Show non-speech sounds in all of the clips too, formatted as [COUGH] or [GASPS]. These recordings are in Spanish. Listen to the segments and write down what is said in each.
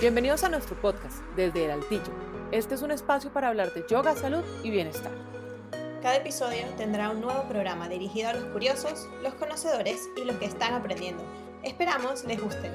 Bienvenidos a nuestro podcast desde el Altillo. Este es un espacio para hablar de yoga, salud y bienestar. Cada episodio tendrá un nuevo programa dirigido a los curiosos, los conocedores y los que están aprendiendo. Esperamos les guste.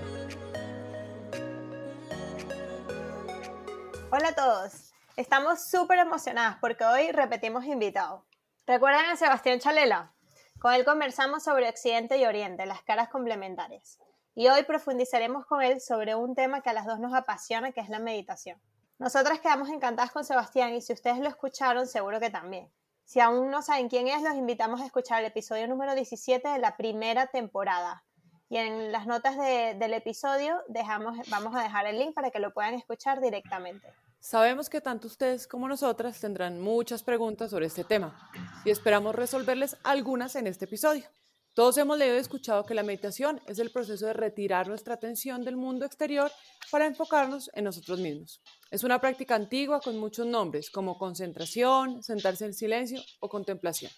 Hola a todos, estamos súper emocionadas porque hoy repetimos invitado. ¿Recuerdan a Sebastián Chalela? Con él conversamos sobre Occidente y Oriente, las caras complementarias y hoy profundizaremos con él sobre un tema que a las dos nos apasiona, que es la meditación. Nosotras quedamos encantadas con Sebastián y si ustedes lo escucharon, seguro que también. Si aún no saben quién es, los invitamos a escuchar el episodio número 17 de la primera temporada. Y en las notas del episodio dejamos, vamos a dejar el link para que lo puedan escuchar directamente. Sabemos que tanto ustedes como nosotras tendrán muchas preguntas sobre este tema y esperamos resolverles algunas en este episodio. Todos hemos leído y escuchado que la meditación es el proceso de retirar nuestra atención del mundo exterior para enfocarnos en nosotros mismos. Es una práctica antigua con muchos nombres como concentración, sentarse en silencio o contemplación.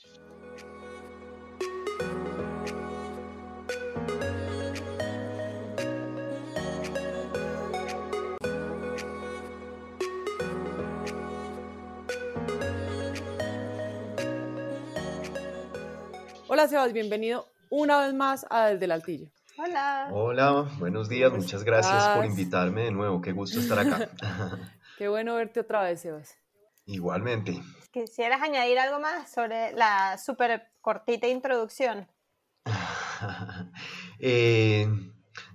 Hola Sebas, bienvenido una vez más a Desde el Altillo. Hola. Hola, buenos días, muchas gracias por invitarme de nuevo, qué gusto estar acá. [LAUGHS] [LAUGHS] qué bueno verte otra vez, Sebas. Igualmente. ¿Quisieras añadir algo más sobre la súper cortita introducción? [LAUGHS] Eh,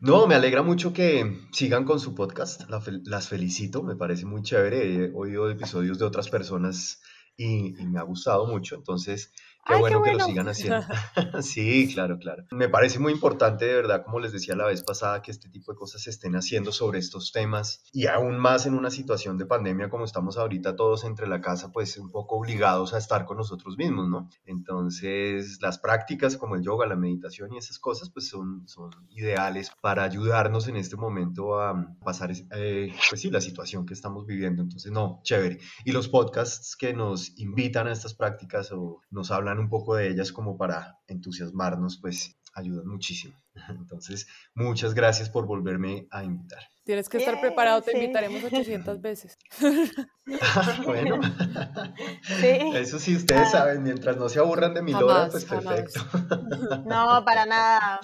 no, me alegra mucho que sigan con su podcast, las felicito, me parece muy chévere, he oído episodios de otras personas y me ha gustado mucho, entonces Qué, bueno, que lo sigan haciendo. [LAUGHS] [LAUGHS] sí, claro, claro. Me parece muy importante, de verdad, como les decía la vez pasada, que este tipo de cosas se estén haciendo sobre estos temas y aún más en una situación de pandemia como estamos ahorita todos entre la casa, pues un poco obligados a estar con nosotros mismos, ¿no? Entonces, las prácticas como el yoga, la meditación y esas cosas, pues son, son ideales para ayudarnos en este momento a pasar, eh, pues sí, la situación que estamos viviendo. Entonces, no, chévere. Y los podcasts que nos invitan a estas prácticas o nos hablan un poco de ellas como para entusiasmarnos, pues ayudan muchísimo. [LAUGHS] Entonces, muchas gracias por volverme a invitar. Tienes que estar preparado, te invitaremos 800 [LAUGHS] veces. [LAUGHS] bueno, eso sí, ustedes saben, mientras no se aburran de mi lora, pues perfecto. no, para nada,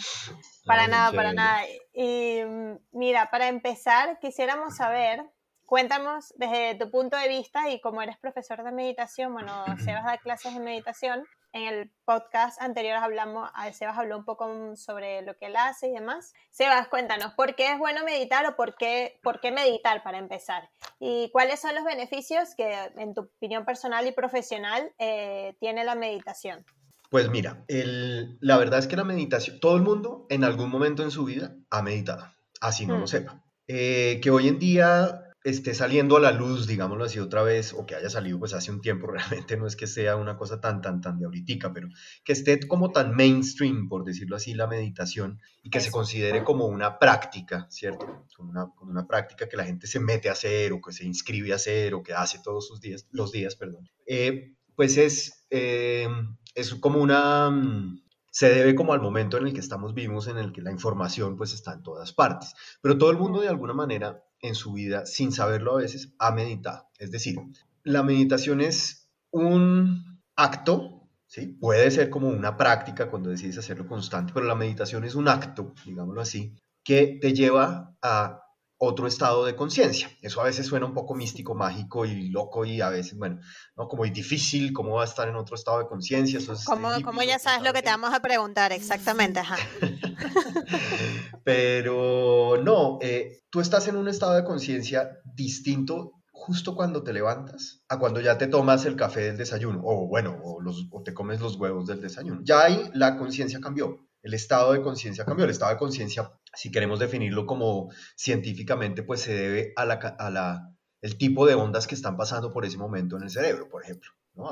para nada, para nada. Y mm, mira, para empezar, quisiéramos saber Cuéntanos desde tu punto de vista y como eres profesor de meditación, bueno, Sebas da clases de meditación. En el podcast anterior hablamos, Sebas habló un poco sobre lo que él hace y demás. Sebas, cuéntanos, ¿por qué es bueno meditar o por qué, por qué meditar para empezar? ¿Y cuáles son los beneficios que, en tu opinión personal y profesional, eh, tiene la meditación? Pues mira, la verdad es que la meditación, todo el mundo en algún momento en su vida ha meditado, así no lo mm. sepa. Eh, que hoy en día esté saliendo a la luz, digámoslo así otra vez, o que haya salido pues hace un tiempo, [LAUGHS] realmente no es que sea una cosa tan, tan, tan de ahorita, pero que esté como tan mainstream, por decirlo así, la meditación, y que se considere como una práctica, ¿cierto? Como una, como una práctica que la gente se mete a hacer, o que se inscribe a hacer, o que hace todos sus días, los días, perdón. Eh, pues es, eh, es como una mm, se debe como al momento en el que estamos vivos, en el que la información pues está en todas partes. Pero todo el mundo de alguna manera en su vida, sin saberlo a veces, ha meditado. Es decir, la meditación es un acto, ¿sí? puede ser como una práctica cuando decides hacerlo constante, pero la meditación es un acto, digámoslo así, que te lleva a otro estado de conciencia. Eso a veces suena un poco místico, mágico y loco y a veces, bueno, ¿no? como difícil, cómo va a estar en otro estado de conciencia. Como, como ya sabes lo que te vamos a preguntar, exactamente. [LAUGHS] Pero no, eh, tú estás en un estado de conciencia distinto justo cuando te levantas a cuando ya te tomas el café del desayuno, o bueno, o, los, o te comes los huevos del desayuno. Ya ahí la conciencia cambió el estado de conciencia cambió. El estado de conciencia, si queremos definirlo como científicamente, pues se debe a la, a la, el tipo de ondas que están pasando por ese momento en el cerebro, por ejemplo, ¿no?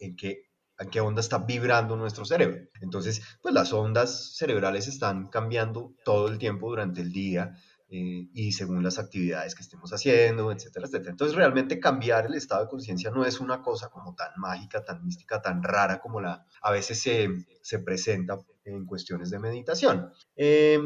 en qué a qué onda está vibrando nuestro cerebro. Entonces, pues las ondas cerebrales están cambiando todo el tiempo durante el día eh, y según las actividades que estemos haciendo, etcétera, etcétera. Entonces, realmente cambiar el estado de conciencia no es una cosa como tan mágica, tan mística, tan rara como la a veces se, se presenta en cuestiones de meditación. Eh,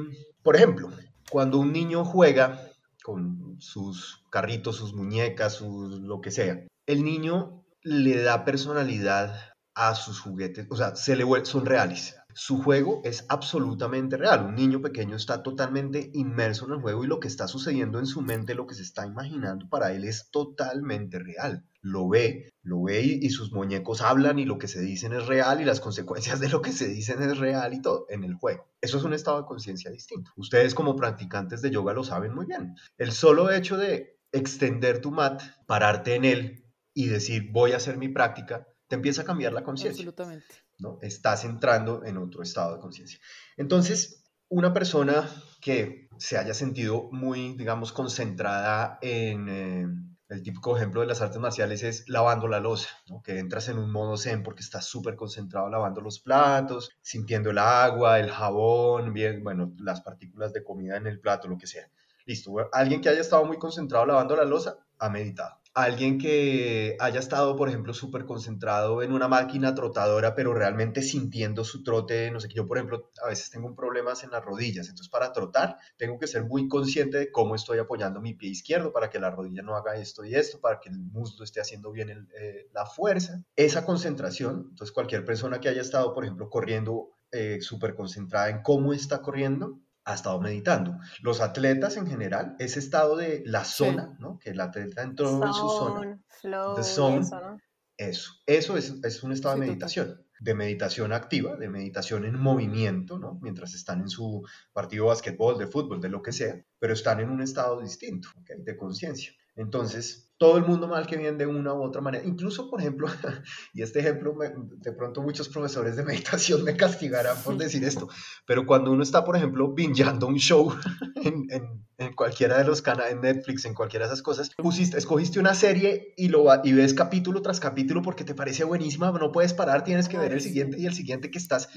por ejemplo, cuando un niño juega con sus carritos, sus muñecas, sus, lo que sea. El niño le da personalidad a sus juguetes, o sea, se le son reales. Su juego es absolutamente real. Un niño pequeño está totalmente inmerso en el juego y lo que está sucediendo en su mente, lo que se está imaginando para él es totalmente real. Lo ve, lo ve y, sus muñecos hablan y lo que se dicen es real y las consecuencias [LAUGHS] de lo que se dicen es real y todo en el juego. Eso es un estado de conciencia distinto. Ustedes como practicantes de yoga lo saben muy bien. El solo hecho de extender tu mat, pararte en él y decir voy a hacer mi práctica, te empieza a cambiar la conciencia. Absolutamente. ¿No? Estás entrando en otro estado de conciencia. Entonces, una persona que se haya sentido muy, digamos, concentrada en... Eh, el típico ejemplo de las artes marciales es lavando la losa, que entras en un modo zen porque estás súper concentrado lavando los platos, sintiendo el agua, el jabón, bien, bueno, las partículas de comida en el plato, lo que sea. Listo, alguien que haya estado muy concentrado lavando la losa, ha meditado alguien que haya estado, por ejemplo, súper concentrado en una máquina trotadora, pero realmente sintiendo su trote, no sé qué, yo, por ejemplo, a veces tengo problemas en las rodillas, entonces para trotar tengo que ser muy consciente de cómo estoy apoyando mi pie izquierdo para que la rodilla no haga esto y esto, para que el muslo esté haciendo bien eh, la fuerza. Esa concentración, entonces cualquier persona que haya estado, por ejemplo, corriendo eh, súper concentrada en cómo está corriendo, ha estado meditando. Los atletas en general, ese estado de la zona, ¿no? Que el atleta entró en su zona. Flow, eso, eso, eso es, es, un estado de meditación, de meditación activa, de meditación en movimiento, ¿no? Mientras están en su partido de básquetbol, de fútbol, de lo que sea, pero están en un estado distinto, ¿okay? de conciencia. Entonces, todo el mundo mal que bien de una u otra manera. Incluso, por ejemplo, [LAUGHS] y este ejemplo, de pronto muchos profesores de [LAUGHS] meditación me castigarán por decir esto, pero cuando uno está, por ejemplo, bingeando un show [LAUGHS] en, en, cualquiera de los canales, en Netflix, en cualquiera de esas cosas, pusiste, escogiste una serie y, lo, y ves capítulo tras capítulo porque te parece buenísima, no puedes parar, tienes que ver el siguiente y el siguiente que estás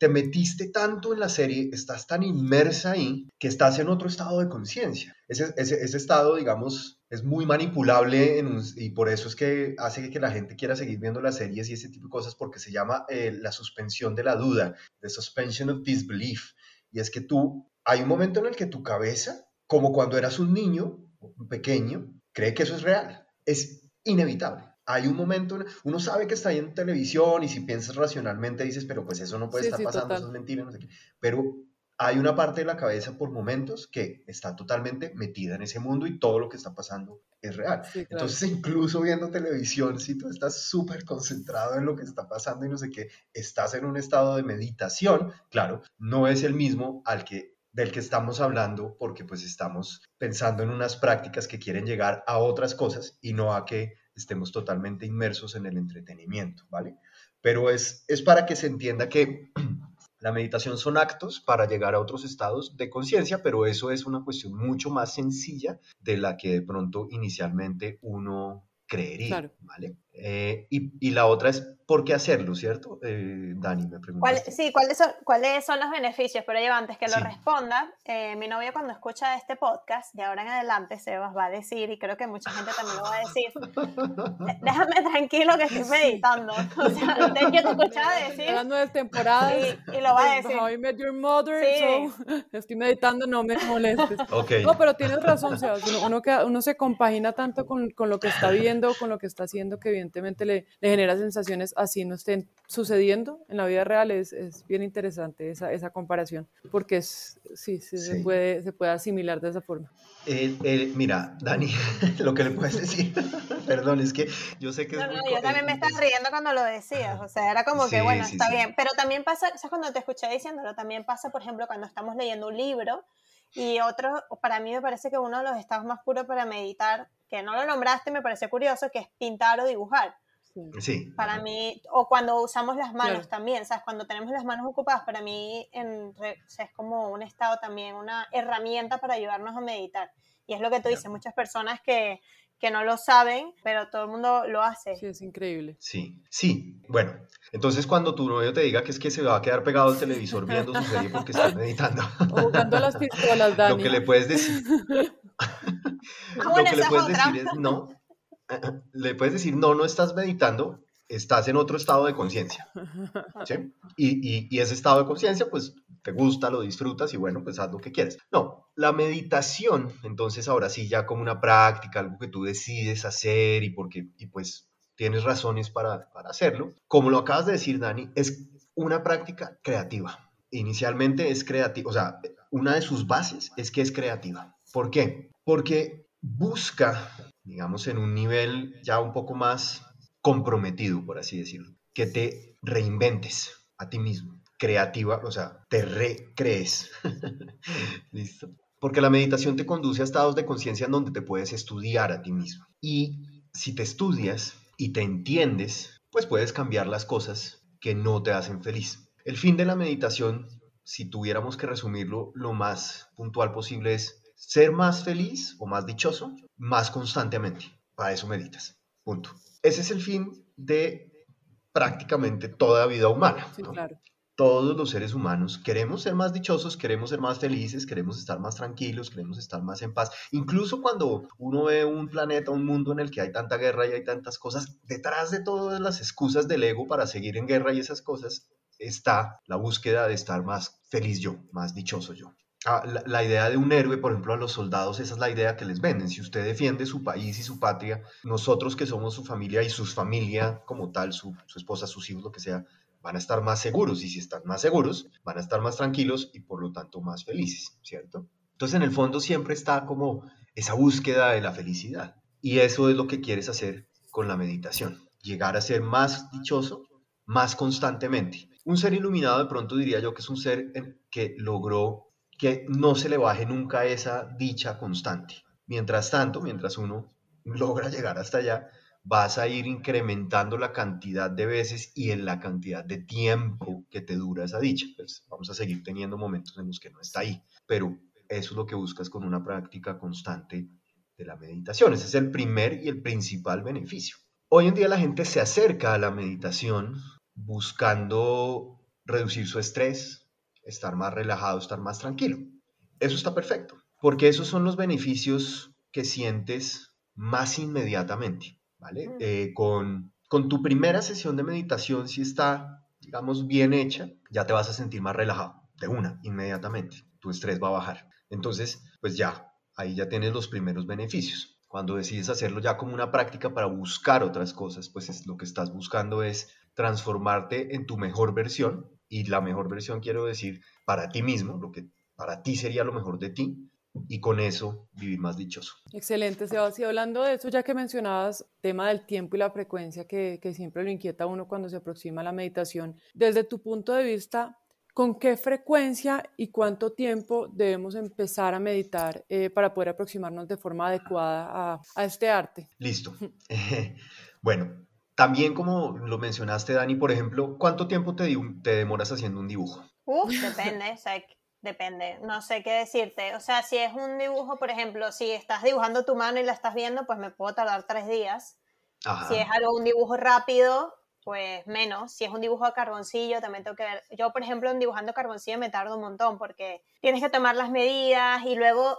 te metiste tanto en la serie, estás tan inmersa ahí, que estás en otro estado de conciencia. Ese, estado, digamos, es muy manipulable y por eso es que hace que la gente quiera seguir viendo las series y ese tipo de cosas, porque se llama eh, la suspensión de la duda, the suspension of disbelief. Y es que tú, hay un momento en el que tu cabeza, como cuando eras un niño, un pequeño, cree que eso es real. Es inevitable hay un momento, uno sabe que está ahí en televisión y si piensas racionalmente dices, pero pues eso no puede estar pasando, eso es mentira, no sé qué. Pero hay una parte de la cabeza por momentos que está totalmente metida en ese mundo y todo lo que está pasando es real. Entonces, incluso viendo televisión, si tú estás súper concentrado en lo que está pasando y no sé qué, estás en un estado de meditación, claro, no es el mismo al que del que estamos hablando porque pues estamos pensando en unas prácticas que quieren llegar a otras cosas y no a que estemos totalmente inmersos en el entretenimiento, ¿vale? Pero es, es para que se entienda que [CLEARS THROAT] la meditación son actos para llegar a otros estados de conciencia, pero eso es una cuestión mucho más sencilla de la que de pronto inicialmente uno creería, ¿vale? Eh, y, y, la otra es por qué hacerlo, ¿cierto? Eh, Dani me pregunta. sí, ¿cuáles son, ¿cuáles son los beneficios? Pero yo antes que lo responda, eh, mi novio cuando escucha este podcast, de ahora en adelante se va a decir, y creo que mucha gente también lo va a decir, [LAUGHS] déjame tranquilo que estoy meditando. [LAUGHS] O sea, yo te escuchaba decir. Las nueve temporadas. Y, y, lo va a decir. How I Met Your Mother, sí. [LAUGHS] estoy meditando, no me molestes. Okay. No, pero tienes razón, uno, uno, uno, se compagina tanto con, con, lo que está viendo, con lo que está haciendo, que evidentemente le, le genera sensaciones así no estén sucediendo en la vida real. Es, es bien interesante esa, esa, comparación, porque es, sí, sí, Se, puede, se puede asimilar de esa forma. mira, Dani, [LAUGHS] lo que le puedes decir, [LAUGHS] perdón, es que yo sé que no, no, yo también me estaba riendo cuando lo decías, o sea, era como que, bueno, está bien, pero también pasa, ¿sabes cuando te escuché diciéndolo? También pasa, por ejemplo, cuando estamos leyendo un libro y otro, para mí me parece que uno de los estados más puros para meditar, que no lo nombraste, me parece curioso, que es pintar o dibujar. Sí. Para mí, o cuando usamos las manos también, ¿sabes? Cuando tenemos las manos ocupadas, para mí en, es como un estado también, una herramienta para ayudarnos a meditar. Y es lo que tú dices, muchas personas que, que no lo saben, pero todo el mundo lo hace. Sí, es increíble. Sí, sí. Bueno, entonces cuando tu novio te diga que es que se va a quedar pegado al televisor viendo su serie porque está meditando. [LAUGHS] O jugando las pistolas, Dani. Lo que le puedes decir. [LAUGHS] Lo que le puedes decir es no, le puedes decir, no, no estás meditando, estás en otro estado de conciencia. ¿sí? Y, y, ese estado de conciencia, pues te gusta, lo disfrutas y bueno, pues haz lo que quieres. No, la meditación, entonces ahora sí, ya como una práctica, algo que tú decides hacer y porque, y pues tienes razones para, para hacerlo. Como lo acabas de decir, Dani, es una práctica creativa. Inicialmente es creativa, o sea, una de sus bases es que es creativa. ¿Por qué? Porque busca, digamos, en un nivel ya un poco más comprometido, por así decirlo, que te reinventes a ti mismo, creativa, o sea, te recrees. [LAUGHS] Listo. Porque la meditación te conduce a estados de conciencia en donde te puedes estudiar a ti mismo. Y si te estudias y te entiendes, pues puedes cambiar las cosas que no te hacen feliz. El fin de la meditación, si tuviéramos que resumirlo lo más puntual posible, es ser más feliz o más dichoso más constantemente. Para eso meditas. Punto. Ese es el fin de prácticamente toda vida humana. Todos los seres humanos queremos ser más dichosos, queremos ser más felices, queremos estar más tranquilos, queremos estar más en paz. Incluso cuando uno ve un planeta, un mundo en el que hay tanta guerra y hay tantas cosas, detrás de todas las excusas del ego para seguir en guerra y esas cosas, está la búsqueda de estar más feliz yo, más dichoso yo. Ah, la, idea de un héroe, por ejemplo, a los soldados, esa es la idea que les venden. Si usted defiende su país y su patria, nosotros que somos su familia y sus familia como tal, su, su esposa, sus hijos, lo que sea, van a estar más seguros. Y si están más seguros, van a estar más tranquilos y por lo tanto más felices, ¿cierto? Entonces, en el fondo siempre está como esa búsqueda de la felicidad. Y eso es lo que quieres hacer con la meditación. Llegar a ser más dichoso más constantemente. Un ser iluminado de pronto diría yo que es un ser que logró que no se le baje nunca esa dicha constante. Mientras tanto, mientras uno logra llegar hasta allá, vas a ir incrementando la cantidad de veces y en la cantidad de tiempo que te dura esa dicha. Pues vamos a seguir teniendo momentos en los que no está ahí, pero eso es lo que buscas con una práctica constante de la meditación. Ese es el primer y el principal beneficio. Hoy en día la gente se acerca a la meditación buscando reducir su estrés, estar más relajado, estar más tranquilo. Eso está perfecto, porque esos son los beneficios que sientes más inmediatamente, ¿vale? Eh, con, con tu primera sesión de meditación, si está, digamos, bien hecha, ya te vas a sentir más relajado, de una, inmediatamente. Tu estrés va a bajar. Entonces, pues ya, ahí ya tienes los primeros beneficios. Cuando decides hacerlo ya como una práctica para buscar otras cosas, pues es, lo que estás buscando es transformarte en tu mejor versión y la mejor versión quiero decir para ti mismo, lo que para ti sería lo mejor de ti y con eso vivir más dichoso. Excelente, Sebastián. Hablando de eso, ya que mencionabas tema del tiempo y la frecuencia que, que siempre lo inquieta a uno cuando se aproxima a la meditación, desde tu punto de vista, ¿con qué frecuencia y cuánto tiempo debemos empezar a meditar eh, para poder aproximarnos de forma adecuada a, a este arte? Listo. [LAUGHS] [LAUGHS] bueno, también como lo mencionaste, Dani, por ejemplo, ¿cuánto tiempo te, te demoras haciendo un dibujo? Uf, [LAUGHS] depende, o sea, depende, no sé qué decirte. O sea, si es un dibujo, por ejemplo, si estás dibujando tu mano y la estás viendo, pues me puedo tardar tres días. Si es algo, un dibujo rápido, pues menos. Si es un dibujo a carboncillo, también tengo que ver. Yo, por ejemplo, en dibujando carboncillo me tardo un montón porque tienes que tomar las medidas y luego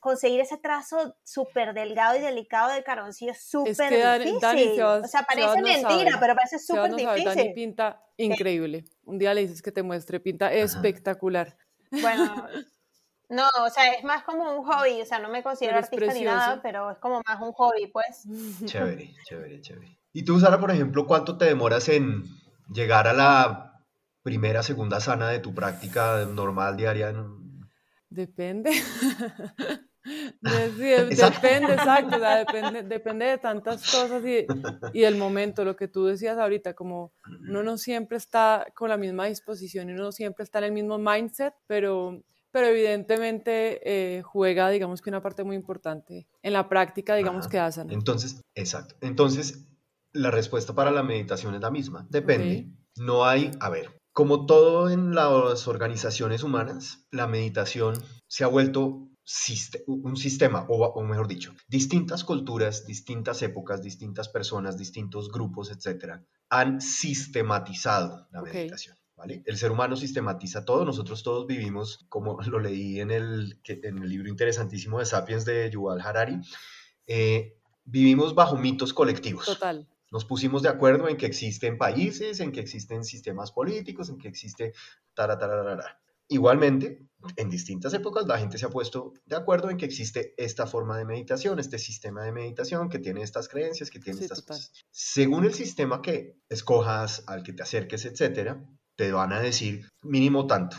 conseguir ese trazo súper delgado y delicado del carboncillo es súper difícil. o sea, parece mentira, pero parece súper difícil. Dani pinta increíble. Un día le dices que te muestre, pinta espectacular. Bueno, [LAUGHS] no, o sea, es más como un hobby, o sea, no me considero artista ni nada, pero es como más un hobby, pues. [LAUGHS] Chévere, chévere, chévere. ¿Y tú, Sara, por ejemplo, cuánto te demoras en llegar a la primera, segunda sana de tu práctica normal diaria? Depende. [LAUGHS] [LAUGHS] depende, exacto, depende, depende de tantas cosas y, y, el momento, lo que tú decías ahorita, como uno no siempre está con la misma disposición y uno no siempre está en el mismo mindset, pero, pero evidentemente eh, juega, digamos que una parte muy importante en la práctica, digamos que hacen. Entonces, exacto. Entonces, la respuesta para la meditación es la misma, depende. No hay, a ver, como todo en las organizaciones humanas, la meditación se ha vuelto un sistema, o, mejor dicho, distintas culturas, distintas épocas, distintas personas, distintos grupos, etcétera, han sistematizado la meditación. ¿Vale? El ser humano sistematiza todo, nosotros todos vivimos, como [LAUGHS] lo leí en el, en el libro interesantísimo de Sapiens de Yuval Harari, eh, vivimos bajo mitos colectivos. Total. Nos pusimos de acuerdo en que existen países, en que existen sistemas políticos, en que existe... Taratarara. Igualmente, en distintas épocas la gente se ha puesto de acuerdo en que existe esta forma de meditación, este sistema de meditación que tiene estas creencias, que tiene estas cosas. Según el sistema que escojas, al que te acerques, etcétera, te van a decir mínimo tanto,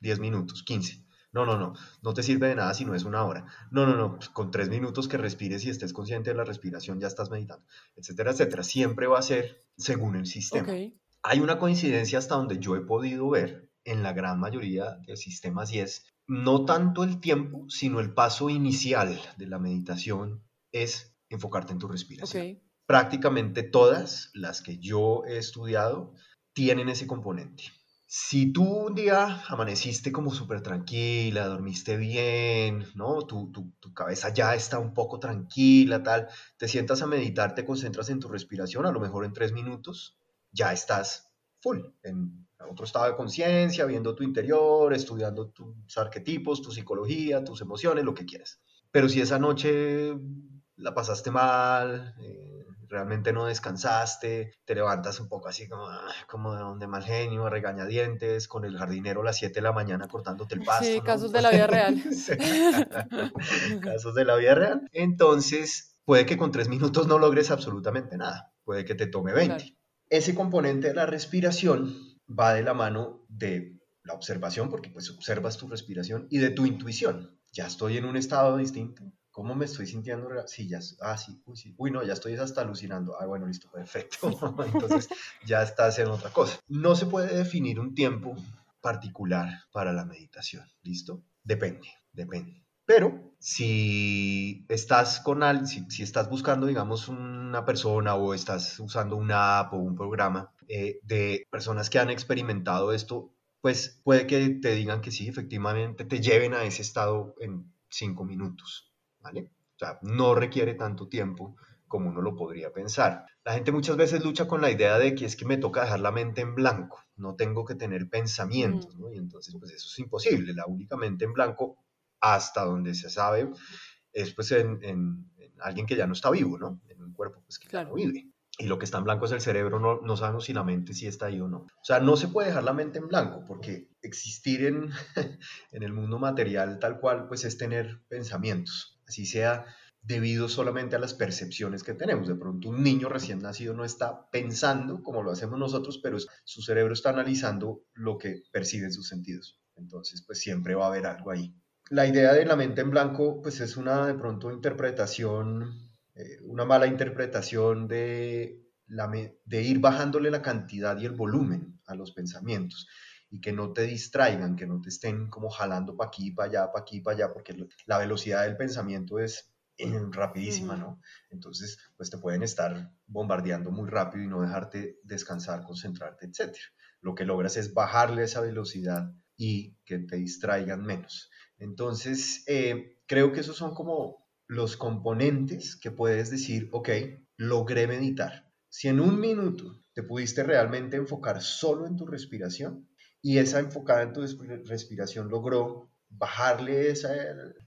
10 minutos, 15. No, no, no, no te sirve de nada si no es una hora. No, no, no, con tres minutos que respires y estés consciente de la respiración ya estás meditando, etcétera, etcétera. Siempre va a ser según el sistema. Hay una coincidencia hasta donde yo he podido ver en la gran mayoría de sistemas y es no tanto el tiempo, sino el paso inicial de la meditación es enfocarte en tu respiración. Prácticamente todas las que yo he estudiado tienen ese componente. Si tú un día amaneciste como súper tranquila, dormiste bien, ¿no? Tu, tu, tu, cabeza ya está un poco tranquila, tal, te sientas a meditar, te concentras en tu respiración, a lo mejor en tres minutos, ya estás full, en otro estado de conciencia, viendo tu interior, estudiando tus arquetipos, tu psicología, tus emociones, lo que quieras. Pero si esa noche la pasaste mal, eh, realmente no descansaste, te levantas un poco así como, ah, como de mal genio, regañadientes, con el jardinero a las 7 de la mañana cortándote el pasto. Sí, casos de la vida real. [LAUGHS] [LAUGHS] casos de la vida real. Entonces, puede que con tres minutos no logres absolutamente nada, puede que te tome 20. Ese componente de la respiración va de la mano de la observación, porque pues observas tu respiración, y de tu intuición. Ya estoy en un estado distinto. ¿Cómo me estoy sintiendo? Sí, ya, ah, sí, uy, sí. Uy, no, ya estoy hasta alucinando. Ah, bueno, listo, perfecto. [LAUGHS] Entonces ya estás en otra cosa. No se puede definir un tiempo particular para la meditación, ¿listo? Depende, depende. Pero si estás con alguien, si, si, estás buscando, digamos, una persona o estás usando una app o un programa eh, de personas que han experimentado esto, pues puede que te digan que sí, efectivamente, te lleven a ese estado en cinco minutos, ¿vale? O sea, no requiere tanto tiempo como uno lo podría pensar. La gente muchas veces lucha con la idea de que es que me toca dejar la mente en blanco, no tengo que tener pensamientos, ¿no? Y entonces, pues eso es imposible. La única mente en blanco hasta donde se sabe, es pues en, alguien que ya no está vivo, ¿no? En un cuerpo pues que ya no vive. Y lo que está en blanco es el cerebro, no, no sabemos si la mente sí está ahí o no. O sea, no se puede dejar la mente en blanco, porque existir en, [LAUGHS] en el mundo material tal cual, pues es tener pensamientos, así sea debido solamente a las percepciones que tenemos. De pronto un niño recién nacido no está pensando como lo hacemos nosotros, pero su cerebro está analizando lo que percibe en sus sentidos. Entonces, pues siempre va a haber algo ahí la idea de la mente en blanco, pues es una de pronto interpretación, eh, una mala interpretación de, ir bajándole la cantidad y el volumen a los pensamientos y que no te distraigan, que no te estén como jalando para aquí, para allá, para aquí, para allá, porque la velocidad del pensamiento es rapidísima, ¿no? Entonces, pues te pueden estar bombardeando muy rápido y no dejarte descansar, concentrarte, etc. Lo que logras es bajarle esa velocidad y que te distraigan menos. Entonces, eh, creo que esos son como los componentes que puedes decir, ok, logré meditar. Si en un minuto te pudiste realmente enfocar solo en tu respiración y esa enfocada en tu respiración logró bajarle esa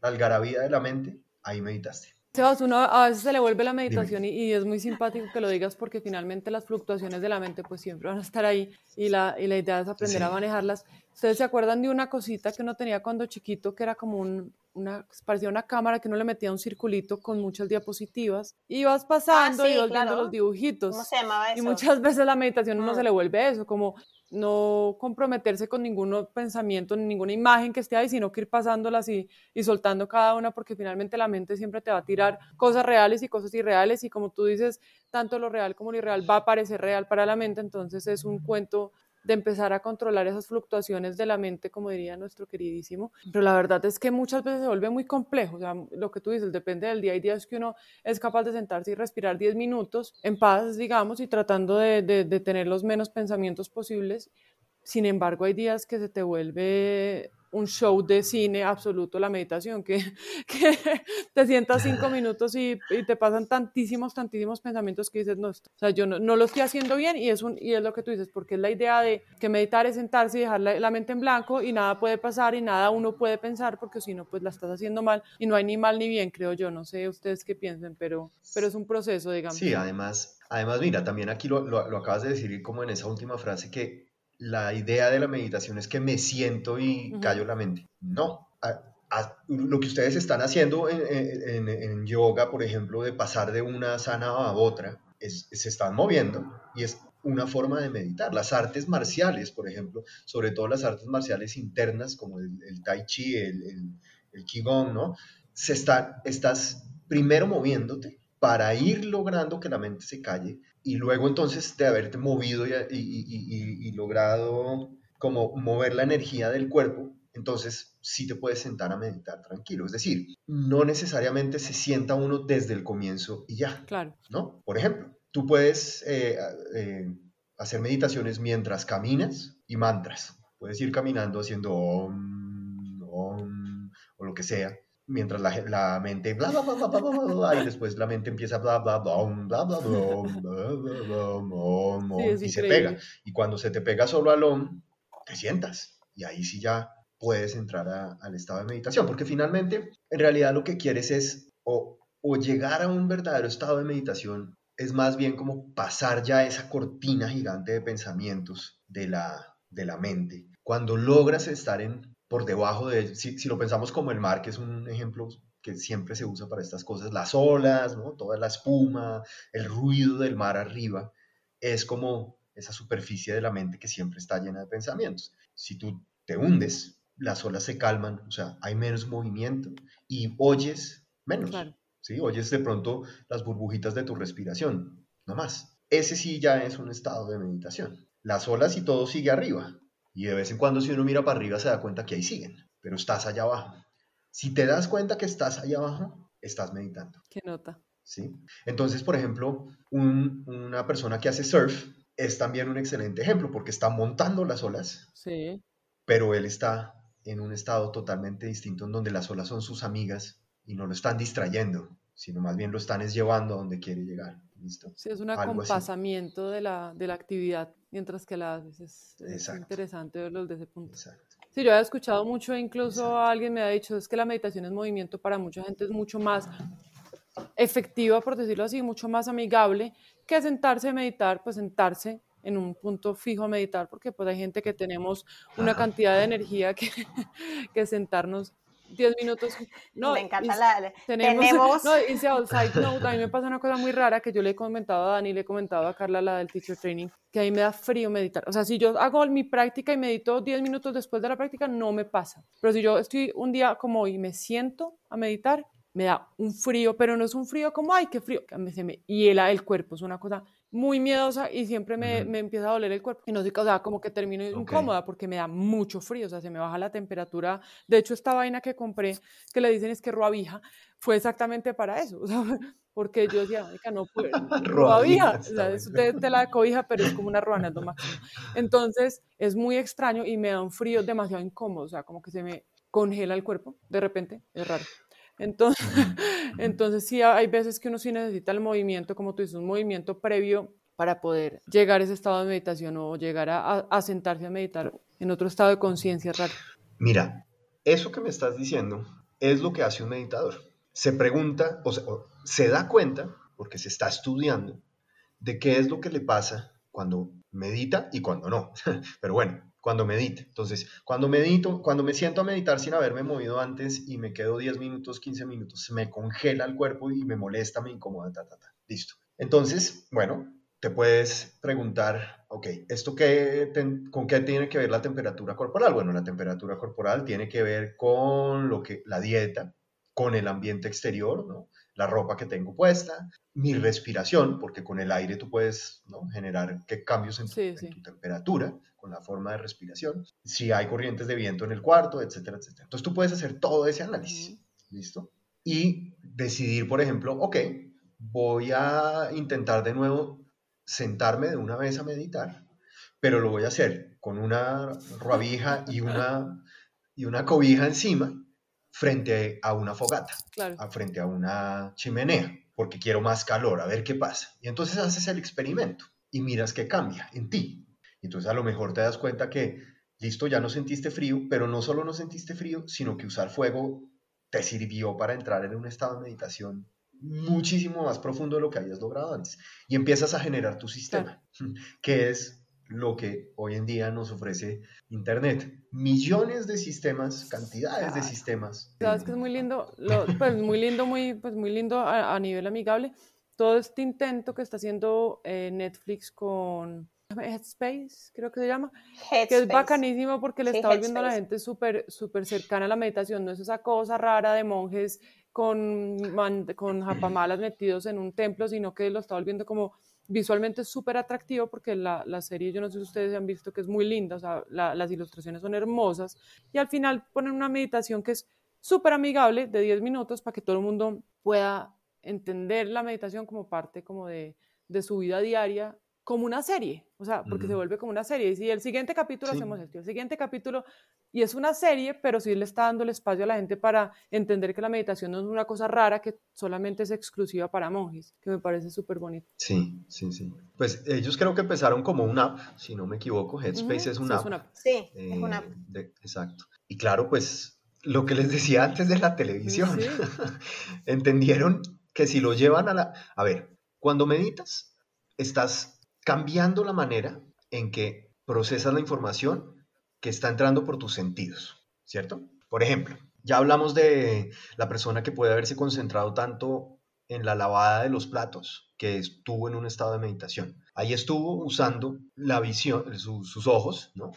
algarabía de la mente, ahí meditaste. Sebas, uno a veces se le vuelve la meditación y, es muy simpático que lo digas porque finalmente las fluctuaciones de la mente pues siempre van a estar ahí y la, y la idea es aprender a manejarlas. ¿Ustedes se acuerdan de una cosita que uno tenía cuando chiquito que era como un, una, parecía una cámara que uno le metía un circulito con muchas diapositivas y ibas pasando ah, y ibas viendo los dibujitos? ¿Cómo se llamaba eso? Y muchas veces la meditación uno se le vuelve eso, como no comprometerse con ningún pensamiento, ni ninguna imagen que esté ahí, sino que ir pasándolas y, y, soltando cada una, porque finalmente la mente siempre te va a tirar cosas reales y cosas irreales, y como tú dices, tanto lo real como lo irreal va a parecer real para la mente, entonces es un cuento de empezar a controlar esas fluctuaciones de la mente, como diría nuestro queridísimo. Pero la verdad es que muchas veces se vuelve muy complejo. O sea, lo que tú dices, depende del día. Hay días que uno es capaz de sentarse y respirar 10 minutos en paz, digamos, y tratando de, de, tener los menos pensamientos posibles. Sin embargo, hay días que se te vuelve un show de cine absoluto la meditación, que, [LAUGHS] que te sientas cinco [LAUGHS] minutos y, y, te pasan tantísimos, tantísimos pensamientos que dices, no, o sea, yo no, no, lo estoy haciendo bien y es, un, y es lo que tú dices, porque es la idea de que meditar es sentarse y dejar la, la mente en blanco y nada puede pasar y nada uno puede pensar, porque si no, pues la estás haciendo mal y no hay ni mal ni bien, creo yo, no sé ustedes qué piensen, pero, pero es un proceso, digamos. Sí, además, además mira, también aquí lo, lo, lo acabas de decir como en esa última frase que la idea de la meditación es que me siento y uh -huh. callo la mente. No. A, a, lo que ustedes están haciendo en, en, en, yoga, por ejemplo, de pasar de una sana a otra, es, se están moviendo y es una forma de meditar. Las artes marciales, por ejemplo, sobre todo las artes marciales internas, como el, el tai chi, el, el, el qigong, ¿no? Se está, estás primero moviéndote para ir logrando que la mente se calle y luego entonces de haberte movido y, y, y, y, logrado como mover la energía del cuerpo, entonces sí te puedes sentar a meditar tranquilo. Es decir, no necesariamente se sienta uno desde el comienzo y ya. Claro. ¿No? Por ejemplo, tú puedes eh, eh, hacer meditaciones mientras caminas y mantras. Puedes ir caminando haciendo om, om, o lo que sea mientras la, la, mente bla bla bla bla bla bla bla y después la mente empieza bla bla bla bla bla bla y se pega y cuando se te pega solo al om te sientas y ahí sí ya puedes entrar a, al estado de meditación porque finalmente en realidad lo que quieres es o, o llegar a un verdadero estado de meditación es más bien como pasar ya esa cortina gigante de pensamientos de la, de la mente cuando logras estar en por debajo de, si, si, lo pensamos como el mar, que es un ejemplo que siempre se usa para estas cosas, las olas, ¿no? toda la espuma, el ruido del mar arriba, es como esa superficie de la mente que siempre está llena de pensamientos. Si tú te hundes, las olas se calman, o sea, hay menos movimiento y oyes menos. Claro. ¿sí? Oyes de pronto las burbujitas de tu respiración, no más. Ese sí ya es un estado de meditación. Las olas y todo sigue arriba, y de vez en cuando si uno mira para arriba se da cuenta que ahí siguen, pero estás allá abajo. Si te das cuenta que estás allá abajo, estás meditando. ¿Qué nota? ¿Sí? Entonces, por ejemplo, un, una persona que hace surf es también un excelente ejemplo porque está montando las olas, sí. pero él está en un estado totalmente distinto en donde las olas son sus amigas y no lo están distrayendo, sino más bien lo están es llevando a donde quiere llegar. ¿Listo? Sí, es un acompasamiento de la, de la actividad mientras que la haces. Es, es interesante verlo desde ese punto. Exacto. Sí, yo he escuchado mucho, incluso Exacto. alguien me ha dicho, es que la meditación es movimiento para mucha gente es mucho más efectiva, por decirlo así, mucho más amigable que sentarse a meditar, pues sentarse en un punto fijo a meditar, porque pues hay gente que tenemos una cantidad de energía que, [LAUGHS] que sentarnos 10 minutos. No, me encanta la. Tenemos. tenemos... No, y side note, a mí me pasa una cosa muy rara que yo le he comentado a Dani, le he comentado a Carla, la del teacher training, que a mí me da frío meditar. O sea, si yo hago mi práctica y medito 10 minutos después de la práctica, no me pasa. Pero si yo estoy un día como hoy y me siento a meditar, me da un frío, pero no es un frío como, ay, qué frío, que se me hiela el cuerpo, es una cosa muy miedosa y siempre me, uh -huh. me, empieza a doler el cuerpo. Y no sé, o sea, como que termino okay. incómoda porque me da mucho frío, o sea, se me baja la temperatura. De hecho, esta vaina que compré, que le dicen es que ruavija, fue exactamente para eso, [LAUGHS] o sea, porque yo decía, no puedo, ruavija, o sea, es de, de, la cobija, pero es como una ruana, es lo máximo. Entonces, es muy extraño y me da un frío demasiado incómodo, o sea, como que se me congela el cuerpo, de repente, es raro. Entonces, [LAUGHS] entonces sí, hay veces que uno sí necesita el movimiento, como tú dices, un movimiento previo para poder llegar a ese estado de meditación o llegar a, a sentarse a meditar en otro estado de conciencia raro. Mira, eso que me estás diciendo es lo que hace un meditador. Se pregunta, o, sea, o se da cuenta, porque se está estudiando, de qué es lo que le pasa cuando medita y cuando no. [LAUGHS] Pero bueno, cuando medite. Entonces, cuando medito, cuando me siento a meditar sin haberme movido antes y me quedo 10 minutos, 15 minutos, me congela el cuerpo y me molesta, me incomoda, ta, ta, ta. Listo. Entonces, bueno, te puedes preguntar, ok, ¿esto qué, con qué tiene que ver la temperatura corporal? Bueno, la temperatura corporal tiene que ver con lo que, la dieta, con el ambiente exterior, ¿no? La ropa que tengo puesta, mi respiración, porque con el aire tú puedes ¿no? generar qué cambios en tu, sí, sí. en tu, temperatura, con la forma de respiración, si hay corrientes de viento en el cuarto, etcétera, etcétera. Entonces tú puedes hacer todo ese análisis, ¿listo? Y decidir, por ejemplo, ok, voy a intentar de nuevo sentarme de una vez a meditar, pero lo voy a hacer con una [LAUGHS] ruabija y una y una cobija encima frente a una fogata, Claro. a- frente a una chimenea, porque quiero más calor, a ver qué pasa. Y entonces haces el experimento y miras qué cambia en ti. Entonces a lo mejor te das cuenta que, listo, ya no sentiste frío, pero no solo no sentiste frío, sino que usar fuego te sirvió para entrar en un estado de meditación muchísimo más profundo de lo que habías logrado antes. Y empiezas a generar tu sistema, que es lo que hoy en día nos ofrece Internet. Millones de sistemas, cantidades de sistemas. Sabes que es muy lindo, lo- [LAUGHS] pues muy lindo, muy, pues muy lindo a, a nivel amigable. Todo este intento que está haciendo eh, Netflix con Headspace, creo que se llama, que es Headspace. bacanísimo porque le Sí, está volviendo a la Headspace. gente súper súper cercana a la meditación, no es esa cosa rara de monjes con, man- con japamalas metidos en un templo, sino que lo está volviendo como visualmente súper atractivo porque la, la serie, yo no sé si ustedes han visto que es muy linda, o sea, la- las ilustraciones son hermosas y al final ponen una meditación que es súper amigable de 10 minutos para que todo el mundo pueda entender la meditación como parte como de, de su vida diaria, como una serie, o sea, porque se Ujú. vuelve como una serie. Y si el siguiente capítulo Sí. hacemos esto, el siguiente capítulo, y es una serie, pero sí le está dando el espacio a la gente para entender que la meditación no es una cosa rara que solamente es exclusiva para monjes, que me parece súper bonito. Sí, sí, sí. Pues ellos creo que empezaron como una app, si no me equivoco. Headspace Ujú, es sí, una es app. una- Sí, es una... Eh, de- exacto. Y claro, pues lo que les decía antes de la televisión, Sí. [LAUGHS] entendieron que si lo llevan a la... A ver, cuando meditas, estás cambiando la manera en que procesas la información que está entrando por tus sentidos, ¿cierto? Por ejemplo, ya hablamos de la persona que puede haberse concentrado tanto en la lavada de los platos que estuvo en un estado de meditación. Ahí estuvo usando la visión, su- sus ojos, ¿no?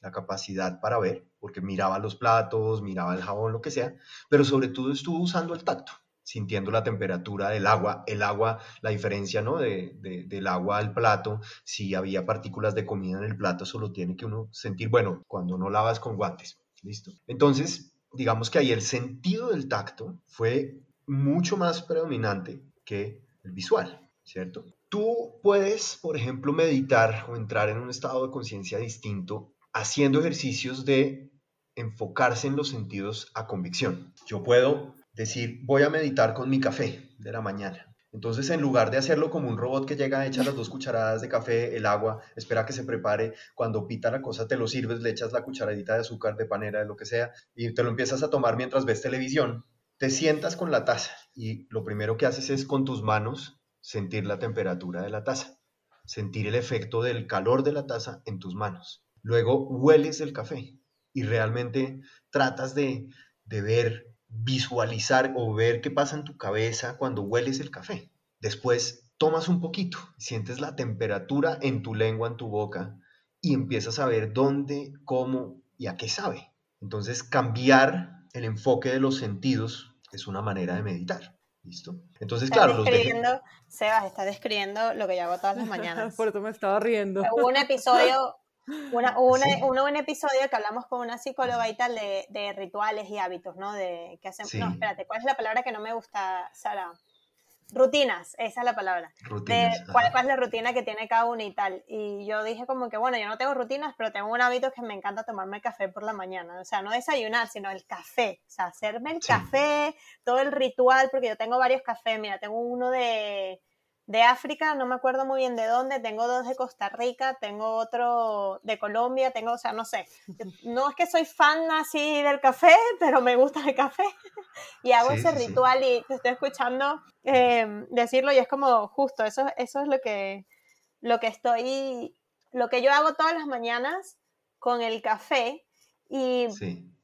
la capacidad para ver, porque miraba los platos, miraba el jabón, lo que sea, pero sobre todo estuvo usando el tacto, sintiendo la temperatura del agua, el agua, la diferencia ¿no? de, de- del agua al plato, si había partículas de comida en el plato, eso lo tiene que uno sentir, bueno, cuando no lavas con guantes, ¿listo? Entonces, digamos que ahí el sentido del tacto fue mucho más predominante que el visual, ¿cierto? Tú puedes, por ejemplo, meditar o entrar en un estado de conciencia distinto haciendo ejercicios de enfocarse en los sentidos a convicción. Yo puedo decir, voy a meditar con mi café de la mañana. Entonces, en lugar de hacerlo como un robot que llega, echa las dos cucharadas de café, el agua, espera que se prepare, cuando pita la cosa te lo sirves, le echas la cucharadita de azúcar, de panera, de lo que sea, y te lo empiezas a tomar mientras ves televisión, te sientas con la taza y lo primero que haces es con tus manos sentir la temperatura de la taza, sentir el efecto del calor de la taza en tus manos. Luego hueles el café y realmente tratas de, de ver, visualizar o ver qué pasa en tu cabeza cuando hueles el café. Después tomas un poquito, sientes la temperatura en tu lengua, en tu boca y empiezas a ver dónde, cómo y a qué sabe. Entonces cambiar el enfoque de los sentidos es una manera de meditar. ¿Listo? Entonces, claro, los Sebas, estás describiendo lo que yo hago todas las [LAUGHS] mañanas. Por eso me estaba riendo. Hubo un episodio, una, [LAUGHS] una- Sí. un episodio que hablamos con una psicóloga y tal de, de rituales y hábitos, ¿no? De que hacemos. No, Sí. espérate, ¿cuál es la palabra que no me gusta, Sara? Rutinas, esa es la palabra. De rutinas. cuál, ajá. cuál es la rutina que tiene cada uno y tal. Y yo dije como que, bueno, yo no tengo rutinas, pero tengo un hábito que me encanta tomarme el café por la mañana. O sea, no desayunar, sino el café. O sea, hacerme el Sí. café, todo el ritual, porque yo tengo varios cafés. Mira, tengo uno de, de África, no me acuerdo muy bien de dónde. Tengo dos de Costa Rica, tengo otro de Colombia, tengo, o sea, no sé. [LAUGHS] No es que soy fan así del café, [LAUGHS] pero me gusta el café. [LAUGHS] Y hago Sí, ese sí, sí. ritual y te estoy escuchando eh, decirlo y es como justo, eso, eso es lo que, lo que estoy, lo que yo hago todas las mañanas con el café y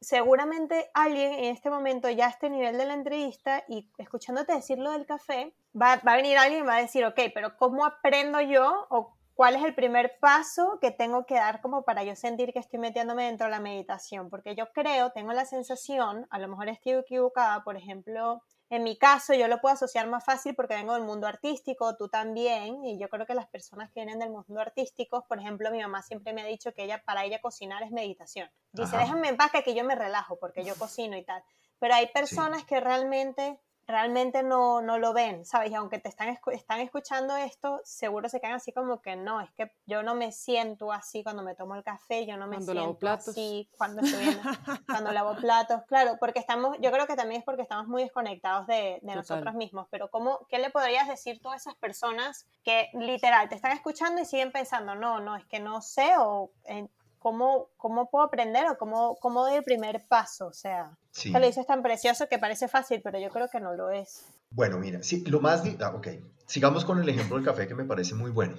seguramente alguien en este momento ya a este nivel de la entrevista y escuchándote decir lo del café, va, va a venir alguien y va a decir, ok, pero ¿cómo aprendo yo o cuál es el primer paso que tengo que dar como para yo sentir que estoy metiéndome dentro de la meditación? Porque yo creo, tengo la sensación, a lo mejor estoy equivocada, por ejemplo, en mi caso yo lo puedo asociar más fácil porque vengo del mundo artístico, tú también, y yo creo que las personas que vienen del mundo artístico, por ejemplo, mi mamá siempre me ha dicho que ella, para ella cocinar es meditación. Dice, Ajá. déjame en paz que aquí yo me relajo porque yo cocino y tal. Pero hay personas que realmente realmente no, no lo ven, ¿sabes? Y aunque te están, están escuchando esto, seguro se quedan así como que no, es que yo no me siento así cuando me tomo el café, yo no me Cuando siento lavo platos. así cuando estoy en- [LAUGHS] cuando lavo platos, claro, porque estamos, yo creo que también es porque estamos muy desconectados de, de nosotros mismos, pero ¿cómo, ¿qué le podrías decir tú a esas personas que literal te están escuchando y siguen pensando, no, no, es que no sé o... eh, ¿Cómo, ¿Cómo puedo aprender o cómo, cómo doy el primer paso? O sea, Sí. que lo dices tan precioso que parece fácil, pero yo creo que no lo es. Bueno, mira, sí, lo más... ah, ok, sigamos con el ejemplo del café que me parece muy bueno.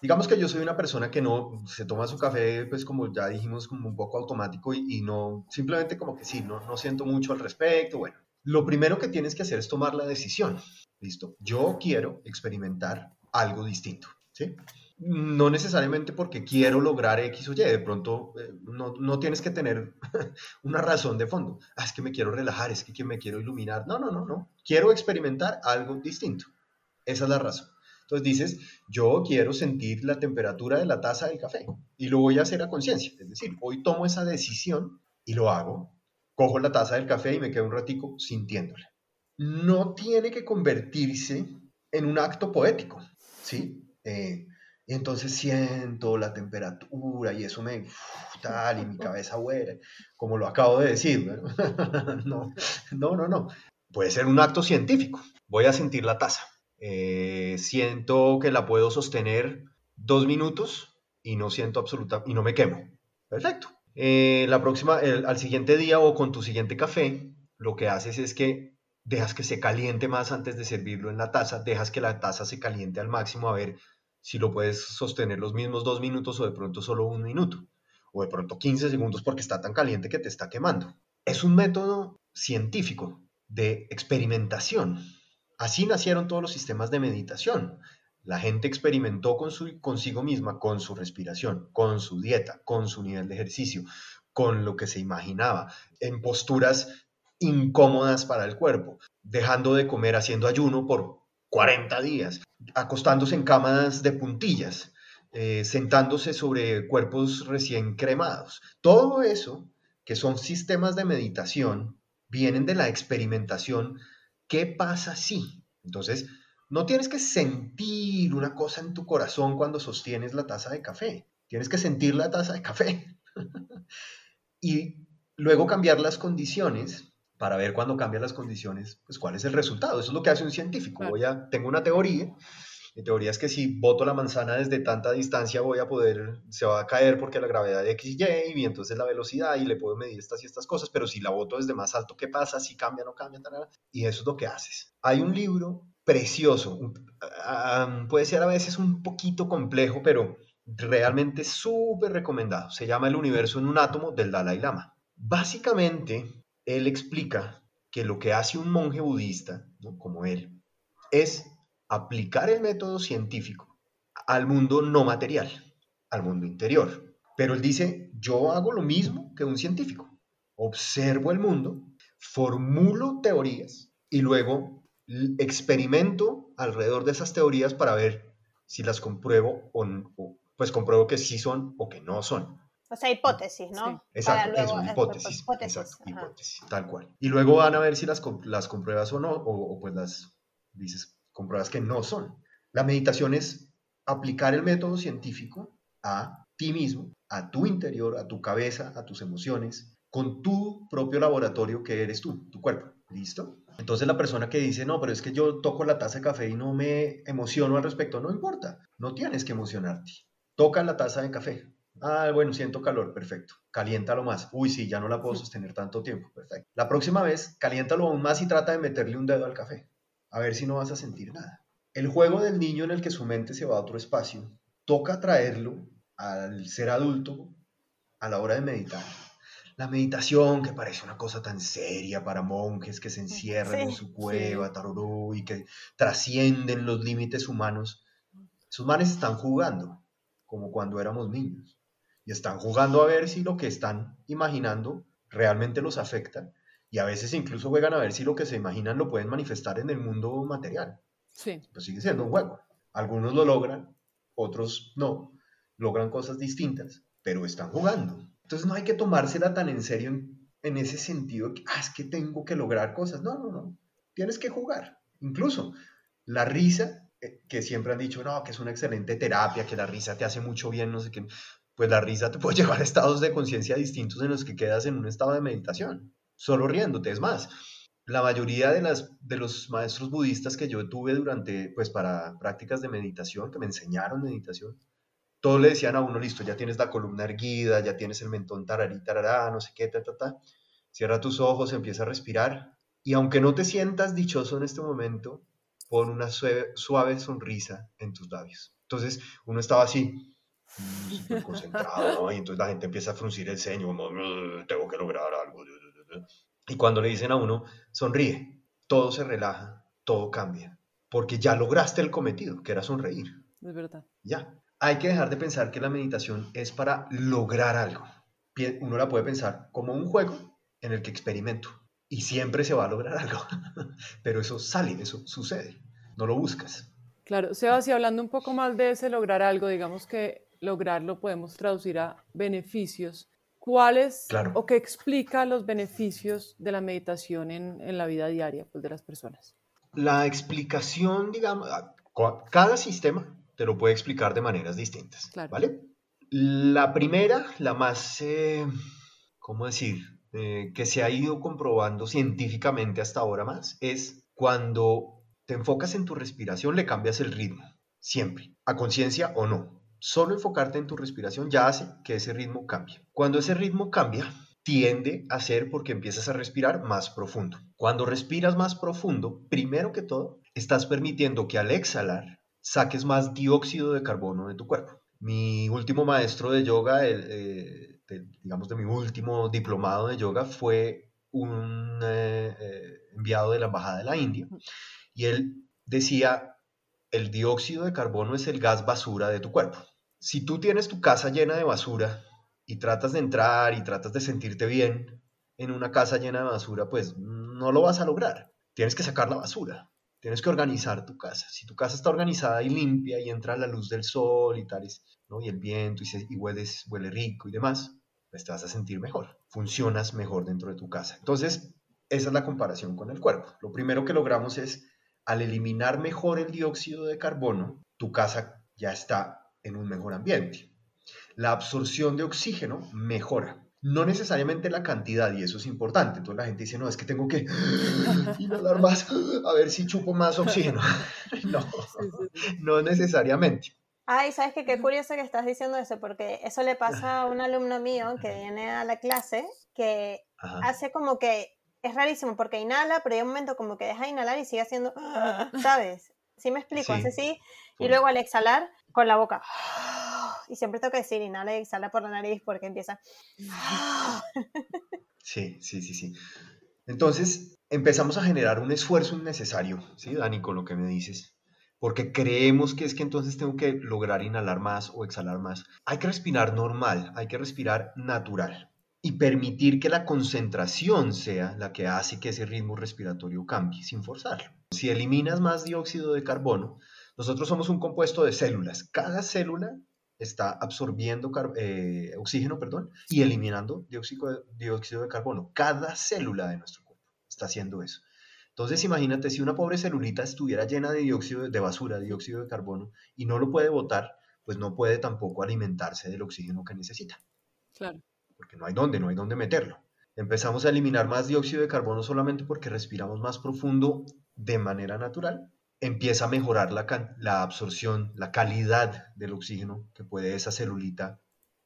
Digamos que yo soy una persona que no se toma su café, pues como ya dijimos, como un poco automático y, y no, simplemente como que sí, no, no siento mucho al respecto. Bueno, lo primero que tienes que hacer es tomar la decisión. Listo, yo quiero experimentar algo distinto, ¿sí? No necesariamente porque quiero lograr X o Y, de pronto eh, no, no tienes que tener [LAUGHS] una razón de fondo. Ah, es que me quiero relajar, es que me quiero iluminar. No, no, no, no. Quiero experimentar algo distinto. Esa es la razón. Entonces dices, yo quiero sentir la temperatura de la taza del café y lo voy a hacer a conciencia. Es decir, hoy tomo esa decisión y lo hago. Cojo la taza del café y me quedo un ratico sintiéndola. No tiene que convertirse en un acto poético, ¿sí? Eh, entonces siento la temperatura y eso me uf, tal y mi [LAUGHS] cabeza vuela, como lo acabo de decir. [LAUGHS] no, no, no, no. Puede ser un acto científico. Voy a sentir la taza. Eh, siento que la puedo sostener dos minutos y no siento absoluta y no me quemo. Perfecto. Eh, la próxima, el- al siguiente día o con tu siguiente café, lo que haces es que dejas que se caliente más antes de servirlo en la taza, dejas que la taza se caliente al máximo a ver si lo puedes sostener los mismos dos minutos o de pronto solo un minuto, o de pronto 15 segundos porque está tan caliente que te está quemando. Es un método científico de experimentación. Así nacieron todos los sistemas de meditación. La gente experimentó con su, consigo misma, con su respiración, con su dieta, con su nivel de ejercicio, con lo que se imaginaba, en posturas incómodas para el cuerpo, dejando de comer haciendo ayuno por 40 días, acostándose en camas de puntillas, eh, sentándose sobre cuerpos recién cremados. Todo eso, que son sistemas de meditación, vienen de la experimentación. ¿Qué pasa si? Entonces, no tienes que sentir una cosa en tu corazón cuando sostienes la taza de café. Tienes que sentir la taza de café. [LAUGHS] y luego cambiar las condiciones para ver cuando cambian las condiciones, pues cuál es el resultado. Eso es lo que hace un científico. Claro. Voy a, tengo una teoría. Mi teoría es que si boto la manzana desde tanta distancia voy a poder, se va a caer porque la gravedad de X, Y, y entonces la velocidad y le puedo medir estas y estas cosas, pero si la boto desde más alto, ¿qué pasa? Si cambia, no cambia, tarara. y eso es lo que haces. Hay un libro precioso, puede ser a veces un poquito complejo, pero realmente súper recomendado. Se llama El universo en un átomo del Dalai Lama. Básicamente, él explica que lo que hace un monje budista, ¿no? como él, es aplicar el método científico al mundo no material, al mundo interior. Pero él dice, yo hago lo mismo que un científico. Observo el mundo, formulo teorías y luego experimento alrededor de esas teorías para ver si las compruebo o, n- o- pues compruebo que sí son o que no son. O sea, hipótesis, ¿no? Sí. Exacto, luego- eso, hipótesis, hipótesis, exacto, ajá. hipótesis, tal cual. Y luego van a ver si las, las compruebas o no, o, o pues las dices, compruebas que no son. La meditación es aplicar el método científico a ti mismo, a tu interior, a tu cabeza, a tus emociones, con tu propio laboratorio que eres tú, tu cuerpo. ¿Listo? Entonces la persona que dice, no, pero es que yo toco la taza de café y no me emociono al respecto, no importa, no tienes que emocionarte. Toca la taza de café. Ah, bueno, siento calor, perfecto. Caliéntalo más. Uy, sí, ya no la puedo sostener tanto tiempo, perfecto. La próxima vez, caliéntalo aún más y trata de meterle un dedo al café. A ver si no vas a sentir nada. El juego del niño en el que su mente se va a otro espacio, toca traerlo al ser adulto a la hora de meditar. La meditación, que parece una cosa tan seria para monjes que se encierran en Sí, su cueva, tarorú, y que trascienden los límites humanos. Sus manes están jugando, como cuando éramos niños. Y están jugando a ver si lo que están imaginando realmente los afecta. Y a veces incluso juegan a ver si lo que se imaginan lo pueden manifestar en el mundo material. Sí, Pues sigue siendo un juego. Algunos lo logran, otros no. Logran cosas distintas, pero están jugando. Entonces no hay que tomársela tan en serio en, en ese sentido, que, ah, es que tengo que lograr cosas. No, no, no. tienes que jugar. Incluso la risa, eh, que siempre han dicho, no, que es una excelente terapia, que la risa te hace mucho bien, no sé qué, pues la risa te puede [LAUGHS] llevar a estados de conciencia distintos en los que quedas en un estado de meditación, solo riéndote. Es más, la mayoría de, las, de los maestros budistas que yo tuve durante, pues para prácticas de meditación, que me enseñaron meditación, todos le decían a uno, listo, ya tienes la columna erguida, ya tienes el mentón tararí, tarará, no sé qué, ta, ta, ta. Cierra tus ojos, empieza a respirar. Y aunque no te sientas dichoso en este momento, pon una suave, sonrisa en tus labios. Entonces, uno estaba así, mm, concentrado, Y entonces la gente empieza a fruncir el ceño, como, tengo que lograr algo. Y cuando le dicen a uno, sonríe, todo se relaja, todo cambia, porque ya lograste el cometido, que era sonreír. Es verdad. Ya. Hay que dejar de pensar que la meditación es para lograr algo. Uno la puede pensar como un juego en el que experimento y siempre se va a lograr algo. [LAUGHS] Pero eso sale, eso sucede, no lo buscas. Claro, Sebas, y hablando un poco más de ese lograr algo, digamos que lograrlo podemos traducir a beneficios. ¿Cuáles o qué explica los beneficios de la meditación en, la vida diaria pues, de las personas? La explicación, digamos, cada sistema te lo puede explicar de maneras distintas, ¿vale? La primera, la más, eh, ¿cómo decir? Eh, que se ha ido comprobando científicamente hasta ahora más, es cuando te enfocas en tu respiración, le cambias el ritmo, siempre, a conciencia o no. Solo enfocarte en tu respiración ya hace que ese ritmo cambie. Cuando ese ritmo cambia, tiende a ser porque empiezas a respirar más profundo. Cuando respiras más profundo, primero que todo, estás permitiendo que al exhalar saques más dióxido de carbono de tu cuerpo. Mi último maestro de yoga, eh, digamos de mi último diplomado de yoga, fue un eh, eh, enviado de la Embajada de la India y él decía, el dióxido de carbono es el gas basura de tu cuerpo si tú tienes tu casa llena de basura y tratas de entrar y tratas de sentirte bien en una casa llena de basura, pues no lo vas a lograr. Tienes que sacar la basura. Tienes que organizar tu casa. Si tu casa está organizada y limpia y entra la luz del sol y tales, ¿no? y el viento y, hueles, huele rico y demás, pues te vas a sentir mejor. Funcionas mejor dentro de tu casa. Entonces, esa es la comparación con el cuerpo. Lo primero que logramos es, al eliminar mejor el dióxido de carbono, tu casa ya está en un mejor ambiente. La absorción de oxígeno mejora. No necesariamente la cantidad, y eso es importante. Entonces la gente dice, no, es que tengo que [LAUGHS] inhalar más, a ver si chupo más oxígeno. [LAUGHS] no, no necesariamente. Ay, sabes que qué curioso que estás diciendo eso, porque eso le pasa a un alumno mío que viene a la clase, que hace como que, es rarísimo, porque inhala, pero hay un momento como que deja de inhalar y sigue haciendo, [LAUGHS] ¿sabes? ¿Sí me explico? Hace así, y luego al exhalar, con la boca. [GASPS] Y siempre tengo que decir inhala y exhala por la nariz porque empieza. [LAUGHS] Sí, sí, sí, sí. Entonces empezamos a generar un esfuerzo innecesario, ¿sí, Dani, con lo que me dices? Porque creemos que es que entonces tengo que lograr inhalar más o exhalar más. Hay que respirar normal, hay que respirar natural y permitir que la concentración sea la que hace que ese ritmo respiratorio cambie sin forzarlo. Si eliminas más dióxido de carbono, nosotros somos un compuesto de células. Cada célula está absorbiendo eh, oxígeno perdón, y eliminando dióxido de, dióxido de carbono. Cada célula de nuestro cuerpo está haciendo eso. Entonces imagínate si una pobre celulita estuviera llena de dióxido de basura, dióxido de carbono, y no lo puede botar, pues no puede tampoco alimentarse del oxígeno que necesita. Claro. Porque no hay dónde, no hay dónde meterlo. Empezamos a eliminar más dióxido de carbono solamente porque respiramos más profundo de manera natural empieza a mejorar la, absorción, la calidad del oxígeno que puede esa celulita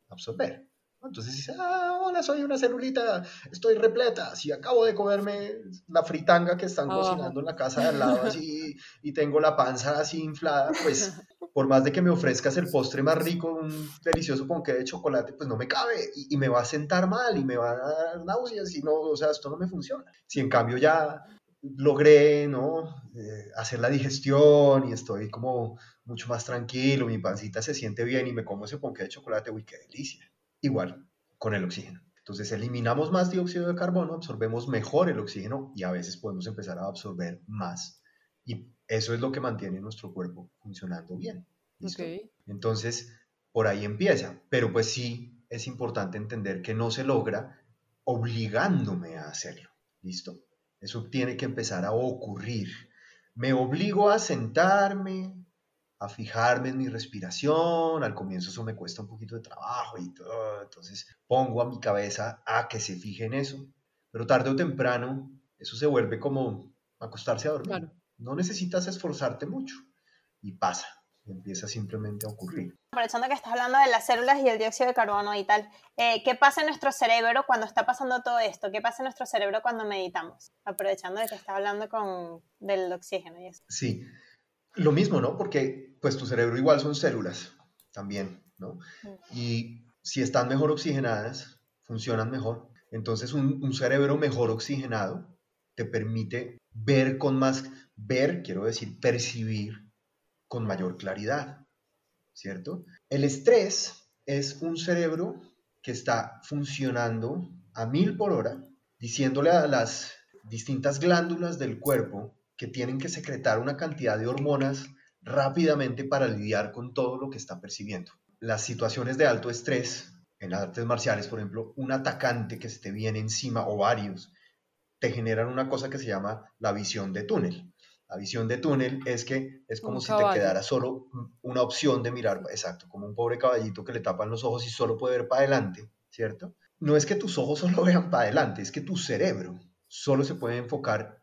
absorber. Entonces dice, ah, hola, soy una celulita, estoy repleta, si acabo de comerme la fritanga que están cocinando en la casa de al lado así [LAUGHS] y tengo la panza así inflada, pues por más de que me ofrezcas el postre más rico, un delicioso ponqué de chocolate, pues no me cabe y, y me va a sentar mal y me va a dar náuseas y no, o sea, esto no me funciona. Si en cambio ya logré, ¿no? Eh, hacer la digestión y estoy como mucho más tranquilo, mi pancita se siente bien y me como ese ponqué de chocolate, uy, qué delicia. Igual con el oxígeno. Entonces eliminamos más dióxido de carbono, absorbemos mejor el oxígeno y a veces podemos empezar a absorber más. Y eso es lo que mantiene nuestro cuerpo funcionando bien. Entonces, por ahí empieza. Pero pues sí, es importante entender que no se logra obligándome a hacerlo. ¿Listo? Eso tiene que empezar a ocurrir. Me obligo a sentarme, a fijarme en mi respiración. Al comienzo eso me cuesta un poquito de trabajo y todo. Entonces pongo a mi cabeza a que se fije en eso. Pero tarde o temprano eso se vuelve como acostarse a dormir. No necesitas esforzarte mucho y pasa empieza simplemente a ocurrir. Aprovechando que estás hablando de las células y el dióxido de carbono y tal, eh, ¿qué pasa en nuestro cerebro cuando está pasando todo esto? ¿Qué pasa en nuestro cerebro cuando meditamos? Aprovechando de que estás hablando con, del oxígeno y eso. Sí, lo mismo, ¿no? Porque pues tu cerebro igual son células también, ¿no? Y si están mejor oxigenadas, funcionan mejor. Entonces un, un cerebro mejor oxigenado te permite ver con más, ver, quiero decir, percibir con mayor claridad, ¿cierto? El estrés es un cerebro que está funcionando a mil por hora, diciéndole a las distintas glándulas del cuerpo que tienen que secretar una cantidad de hormonas rápidamente para lidiar con todo lo que está percibiendo. Las situaciones de alto estrés, en las artes marciales, por ejemplo, un atacante que se te viene encima o varios, te generan una cosa que se llama la visión de túnel. La visión de túnel es que es como si te quedara solo una opción de mirar, exacto, como un pobre caballito que le tapan los ojos y solo puede ver para adelante, ¿cierto? No es que tus ojos [LAUGHS] solo vean para adelante, es que tu cerebro solo se puede enfocar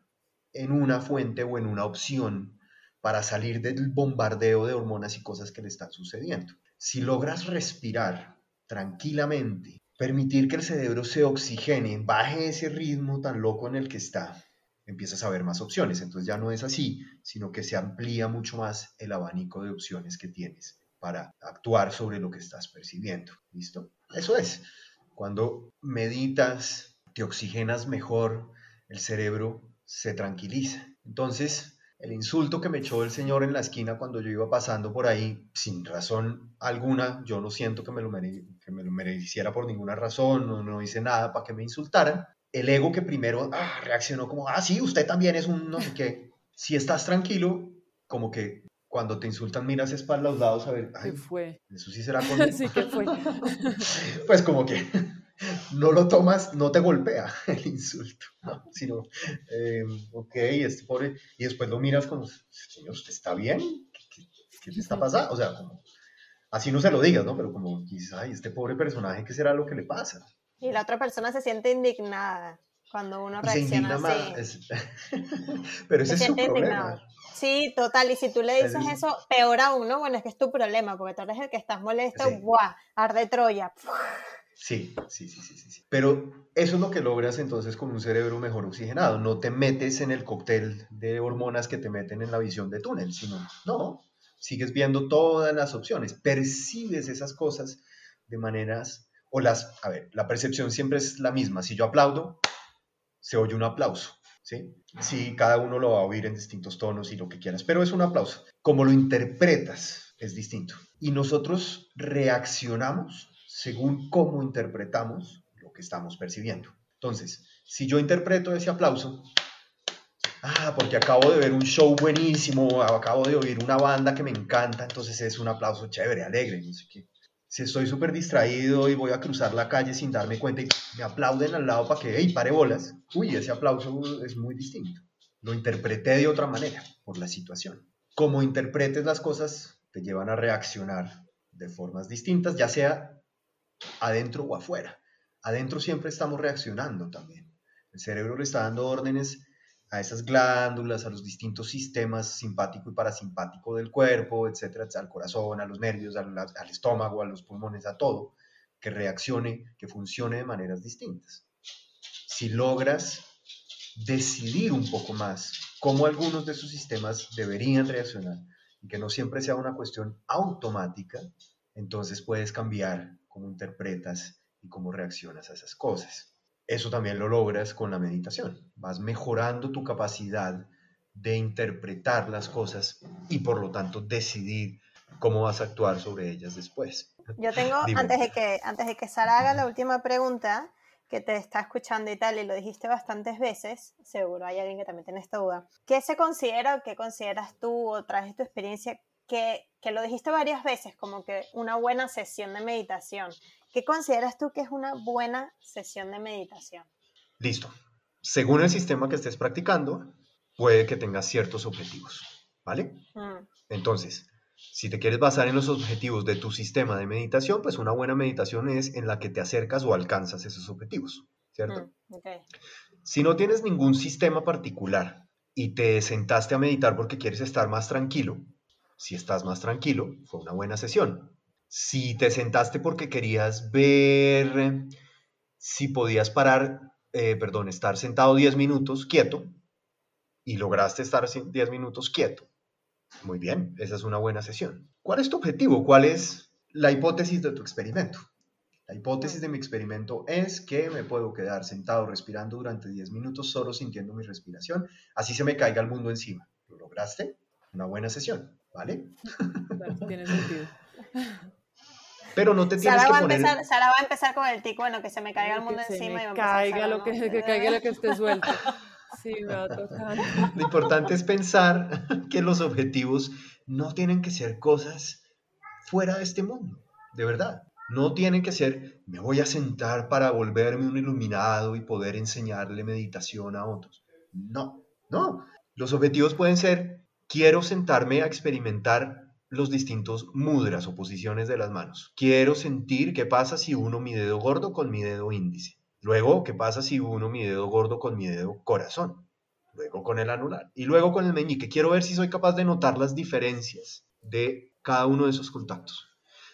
en una fuente o en una opción para salir del bombardeo de hormonas y cosas que le están sucediendo. Si logras respirar tranquilamente, permitir que el cerebro se oxigene, baje ese ritmo tan loco en el que está, empiezas a ver más opciones. Entonces ya no es así, sino que se amplía mucho más el abanico de opciones que tienes para actuar sobre lo que estás percibiendo. ¿Listo? Eso es. Cuando meditas, te oxigenas mejor, el cerebro se tranquiliza. Entonces, el insulto que me echó el señor en la esquina cuando yo iba pasando por ahí, sin razón alguna, yo no siento que me lo, que me lo mereciera por ninguna razón, no, no hice nada para que me insultaran, el ego que primero ah, reaccionó como, ah, sí, usted también es un no sé qué. Si estás tranquilo, como que cuando te insultan miras espalda a los lados a ver, ¿qué fue? Eso sí será con... [LAUGHS] sí, ¿qué fue? [LAUGHS] pues como que no lo tomas, no te golpea [LAUGHS] el insulto, sino, eh, ok, este pobre, y después lo miras como, señor, ¿usted está bien? ¿Qué, qué, qué está pasando? O sea, como, así no se lo digas, ¿no? Pero como dices, ay, este pobre personaje, ¿qué será lo que le pasa? Y la otra persona se siente indignada cuando uno reacciona así. [LAUGHS] Pero ese es su problema. Sí, total. Y si tú le dices eso, peor aún, ¿no? Bueno, es que es tu problema, porque tú eres el que estás molesto, ¡buah! Arde Troya. Sí, sí, sí, sí, sí. Pero eso es lo que logras entonces con un cerebro mejor oxigenado. No te metes en el cóctel de hormonas que te meten en la visión de túnel, sino, no, sigues viendo todas las opciones, percibes esas cosas de maneras o las, a ver, la percepción siempre es la misma. Si yo aplaudo, se oye un aplauso, ¿sí? Sí, cada uno lo va a oír en distintos tonos y lo que quieras, pero es un aplauso. Como lo interpretas es distinto. Y nosotros reaccionamos según cómo interpretamos lo que estamos percibiendo. Entonces, si yo interpreto ese aplauso, ah, porque acabo de ver un show buenísimo, acabo de oír una banda que me encanta, entonces es un aplauso chévere, alegre, no sé si estoy súper distraído y voy a cruzar la calle sin darme cuenta y me aplauden al lado para que, hey, pare bolas, uy, ese aplauso es muy distinto. Lo interpreté de otra manera por la situación. Como interpretes las cosas, te llevan a reaccionar de formas distintas, ya sea adentro o afuera. Adentro siempre estamos reaccionando también. El cerebro le está dando órdenes a esas glándulas, a los distintos sistemas simpático y parasimpático del cuerpo, etcétera, al corazón, a los nervios, al, estómago, a los pulmones, a todo, que reaccione, que funcione de maneras distintas. Si logras decidir un poco más cómo algunos de esos sistemas deberían reaccionar y que no siempre sea una cuestión automática, entonces puedes cambiar cómo interpretas y cómo reaccionas a esas cosas. Eso también lo logras con la meditación. Vas mejorando tu capacidad de interpretar las cosas y por lo tanto decidir cómo vas a actuar sobre ellas después. Yo tengo, antes de, que, antes de que Sara haga la última pregunta, que te está escuchando y tal, y lo dijiste bastantes veces, seguro hay alguien que también tiene esta duda. ¿Qué se considera o qué consideras tú o traes tu experiencia que, que lo dijiste varias veces, como que una buena sesión de meditación? ¿Qué consideras tú que es una buena sesión de meditación? Listo. según el sistema que estés practicando, puede que tengas ciertos objetivos, ¿vale? Mm, Entonces, si te quieres basar en los objetivos de tu sistema de meditación, pues una buena meditación es en la que te acercas o alcanzas esos objetivos, ¿cierto? mm. Si no tienes ningún sistema particular y te sentaste a meditar porque quieres estar más tranquilo, si estás más tranquilo, fue una buena sesión. Si te sentaste porque querías ver si podías parar, eh, perdón, estar sentado 10 minutos quieto y lograste estar así 10 minutos quieto, muy bien, esa es una buena sesión. ¿Cuál es tu objetivo? ¿Cuál es la hipótesis de tu experimento? La hipótesis de mi experimento es que me puedo quedar sentado respirando durante 10 minutos solo sintiendo mi respiración, así se me caiga el mundo encima. ¿Lo lograste? Una buena sesión, ¿vale? Claro, [LAUGHS] tiene sentido. Pero no te tienes Sara que va, a poner... empezar, Sara va a empezar con el tic, bueno, que se me caiga el mundo Que se encima me y a caiga Sara, lo ¿no? que, que caiga lo que esté [LAUGHS] suelto. Sí, me va a tocar. Lo importante es pensar [LAUGHS] que los objetivos no tienen que ser cosas fuera de este mundo, de verdad. No tienen que ser, me voy a sentar para volverme un iluminado y poder enseñarle meditación a otros. No, no. Los objetivos pueden ser, quiero sentarme a experimentar los distintos mudras o posiciones de las manos. Quiero sentir qué pasa si uno mi dedo gordo con mi dedo índice. Luego, qué pasa si uno mi dedo gordo con mi dedo corazón. Luego con el anular. Y luego con el meñique. Quiero ver si soy capaz de notar las diferencias de cada uno de esos contactos.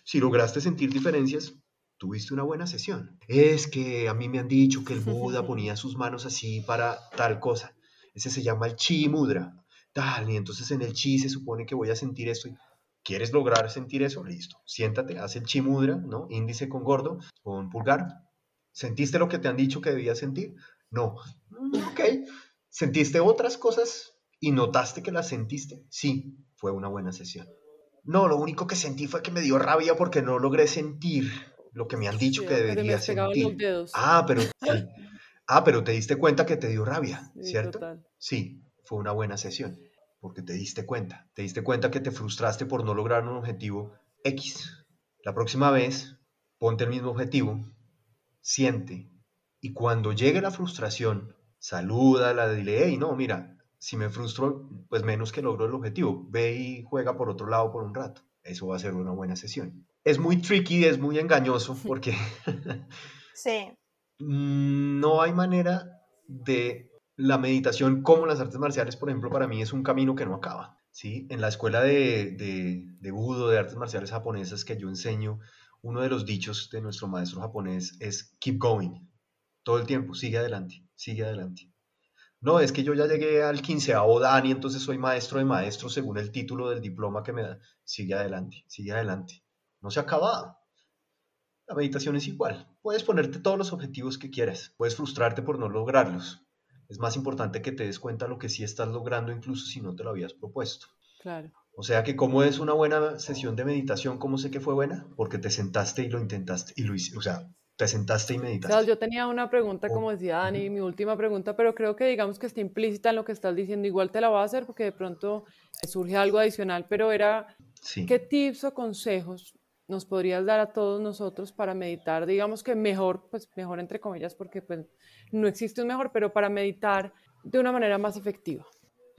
Si lograste sentir diferencias, tuviste una buena sesión. Es que a mí me han dicho que el Buda [LAUGHS] ponía sus manos así para tal cosa. Ese se llama el chi mudra. Tal, y entonces en el chi se supone que voy a sentir esto. ¿Quieres lograr sentir eso? Listo. Siéntate, haz el chi mudra, ¿no? Índice con gordo, con pulgar. ¿Sentiste lo que te han dicho que debías sentir? No. Mm, Ok. ¿Sentiste otras cosas y notaste que las sentiste? Sí, fue una buena sesión. No, lo único que sentí fue que me dio rabia porque no logré sentir lo que me han dicho Sí, que me debería sentir. los dedos. Ah, pero [LAUGHS] sí. Ah, pero te diste cuenta que te dio rabia, Sí, ¿cierto? total. Sí, fue una buena sesión, porque te diste cuenta. Te diste cuenta que te frustraste por no lograr un objetivo X. La próxima vez, ponte el mismo objetivo, siente, y cuando llegue la frustración, salúdala, dile, hey, no, mira, si me frustro, pues menos que logro el objetivo. Ve y juega por otro lado por un rato. Eso va a ser una buena sesión. Es muy tricky, es muy engañoso, porque [LAUGHS] Sí, Mm, no hay manera de la meditación como las artes marciales, por ejemplo, para mí es un camino que no acaba. ¿sí? En la escuela de, de, de Budo, de artes marciales japonesas que yo enseño, uno de los dichos de nuestro maestro japonés es keep going. Todo el tiempo, sigue adelante, sigue adelante. No, es que yo ya llegué al quinceavo dan y entonces soy maestro de maestros según el título del diploma que me da. Sigue adelante, sigue adelante. No se ha acabado. La meditación es igual. Puedes ponerte todos los objetivos que quieras. Puedes frustrarte por no lograrlos. Es más importante que te des cuenta lo que sí estás logrando incluso si no te lo habías propuesto. Claro. O sea que cómo es una buena sesión de meditación, ¿cómo sé que fue buena? Porque te sentaste y lo intentaste y lo hiciste. O sea, te sentaste y meditaste. yo tenía una pregunta, como decía Dani, mi última pregunta, pero creo que digamos que está implícita en lo que estás diciendo. Igual te la voy a hacer porque de pronto surge algo adicional, pero era, Sí. ¿qué tips o consejos nos podrías dar a todos nosotros para meditar? Digamos que mejor, pues mejor entre comillas, porque pues no existe un mejor, pero para meditar de una manera más efectiva.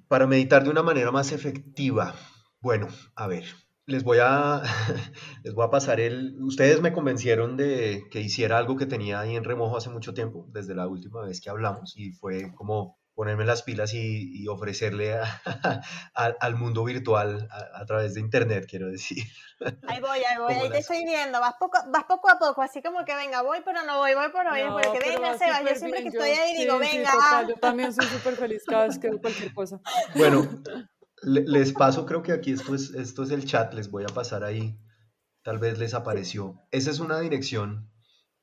Para meditar de una manera más efectiva. Bueno, a ver, les voy a, [LAUGHS] les voy a pasar el... Ustedes me convencieron de que hiciera algo que tenía ahí en remojo hace mucho tiempo, desde la última vez que hablamos, y fue como ponerme las pilas y, y ofrecerle a- [LAUGHS] a- al mundo virtual a, a través de internet, quiero decir. ahí voy, ahí voy, ahí te estoy viendo, vas poco, vas poco a poco, así como que venga, voy, pero no voy, voy, pero no voy, que pero venga, va Sebas, yo siempre que bien, estoy yo- ahí digo, sí, sí, venga, total, yo también soy súper feliz cada vez que veo cualquier cosa. [LAUGHS] Bueno, le- les paso, creo que aquí esto es, esto es el chat, les voy a pasar ahí, tal vez les apareció. Esa es una dirección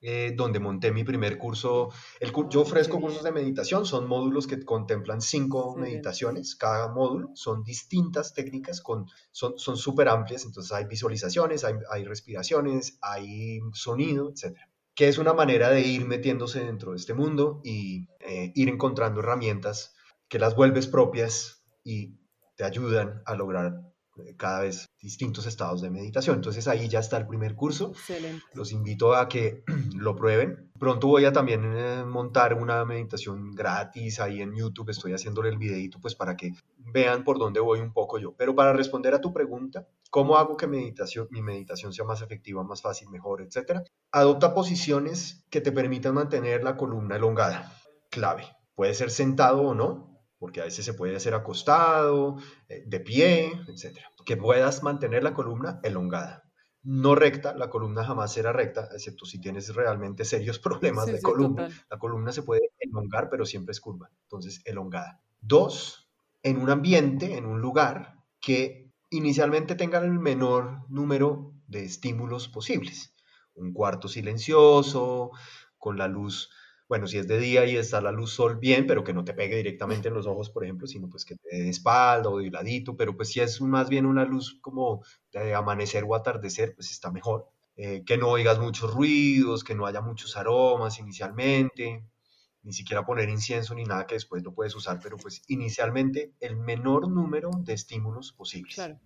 eh, donde monté mi primer curso. El, yo Ah, ofrezco cursos de meditación, son módulos que contemplan cinco meditaciones, cada módulo, son distintas técnicas, con, son son súper amplias, entonces hay visualizaciones, hay, hay respiraciones, hay sonido, etc. Que es una manera de ir metiéndose dentro de este mundo y eh, ir encontrando herramientas que las vuelves propias y te ayudan a lograr cada vez distintos estados de meditación. Entonces ahí ya está el primer curso. Excelente. Los invito a que [CLEARS THROAT] lo prueben. Pronto voy a también eh, montar una meditación gratis ahí en YouTube. Estoy haciéndole el videito pues para que vean por dónde voy un poco yo. Pero para responder a tu pregunta, ¿cómo hago que meditación, mi meditación sea más efectiva, más fácil, mejor, etcétera? Adopta posiciones que te permitan mantener la columna elongada. Clave. Puede ser sentado o no, porque a veces se puede hacer acostado, eh, de pie, etc. Que puedas mantener la columna elongada. No recta, la columna jamás será recta, excepto si tienes realmente serios [LAUGHS] problemas Sí, de sí, columna. total. La columna se puede elongar, pero siempre es curva, entonces elongada. Dos, en un ambiente, en un lugar que inicialmente tenga el menor número de estímulos posibles. Un cuarto silencioso, con la luz bueno, si es de día y está la luz sol, bien, pero que no te pegue directamente en los ojos, por ejemplo, sino pues que te dé de espalda o de ladito, pero pues si es más bien una luz como de amanecer o atardecer, pues está mejor. Eh, que no oigas muchos ruidos, que no haya muchos aromas inicialmente, ni siquiera poner incienso ni nada que después lo puedes usar, pero pues inicialmente el menor número de estímulos posibles. Claro.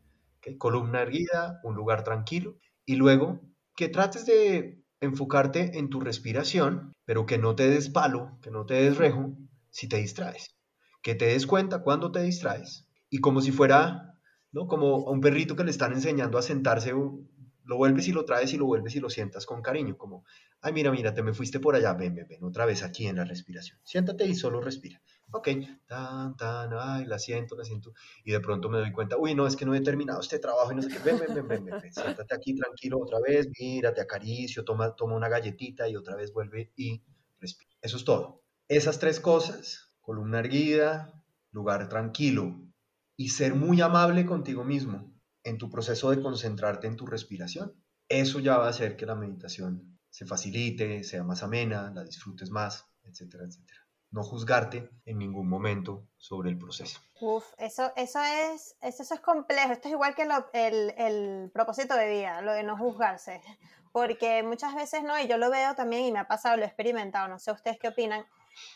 Columna erguida, un lugar tranquilo, y luego que trates de enfocarte en tu respiración, pero que no te des palo, que no te des rejo si te distraes. Que te des cuenta cuando te distraes. Y como si fuera, ¿no? Como a un perrito que le están enseñando a sentarse, lo vuelves y lo traes y lo vuelves y lo sientas con cariño, como, ay, mira, mira, te me fuiste por allá, ven, ven, ven, otra vez aquí en la respiración. Siéntate y solo respira. Ok, tan, tan, ay, la siento, la siento. Y de pronto me doy cuenta, uy, no, es que no he terminado este trabajo y no sé qué. Ven, ven, ven, ven, ven, ven. siéntate aquí tranquilo otra vez, mira, te acaricio, toma, toma una galletita y otra vez vuelve y respira. Eso es todo. Esas tres cosas, columna erguida, lugar tranquilo y ser muy amable contigo mismo en tu proceso de concentrarte en tu respiración. Eso ya va a hacer que la meditación se facilite, sea más amena, la disfrutes más, etcétera, etcétera no juzgarte en ningún momento sobre el proceso. Uf, eso, eso, es, eso, es complejo. Esto es igual que lo, el, el, propósito de vida, lo de no juzgarse. Porque muchas veces no, y yo lo veo también y me ha pasado, lo he experimentado, no sé ustedes qué opinan.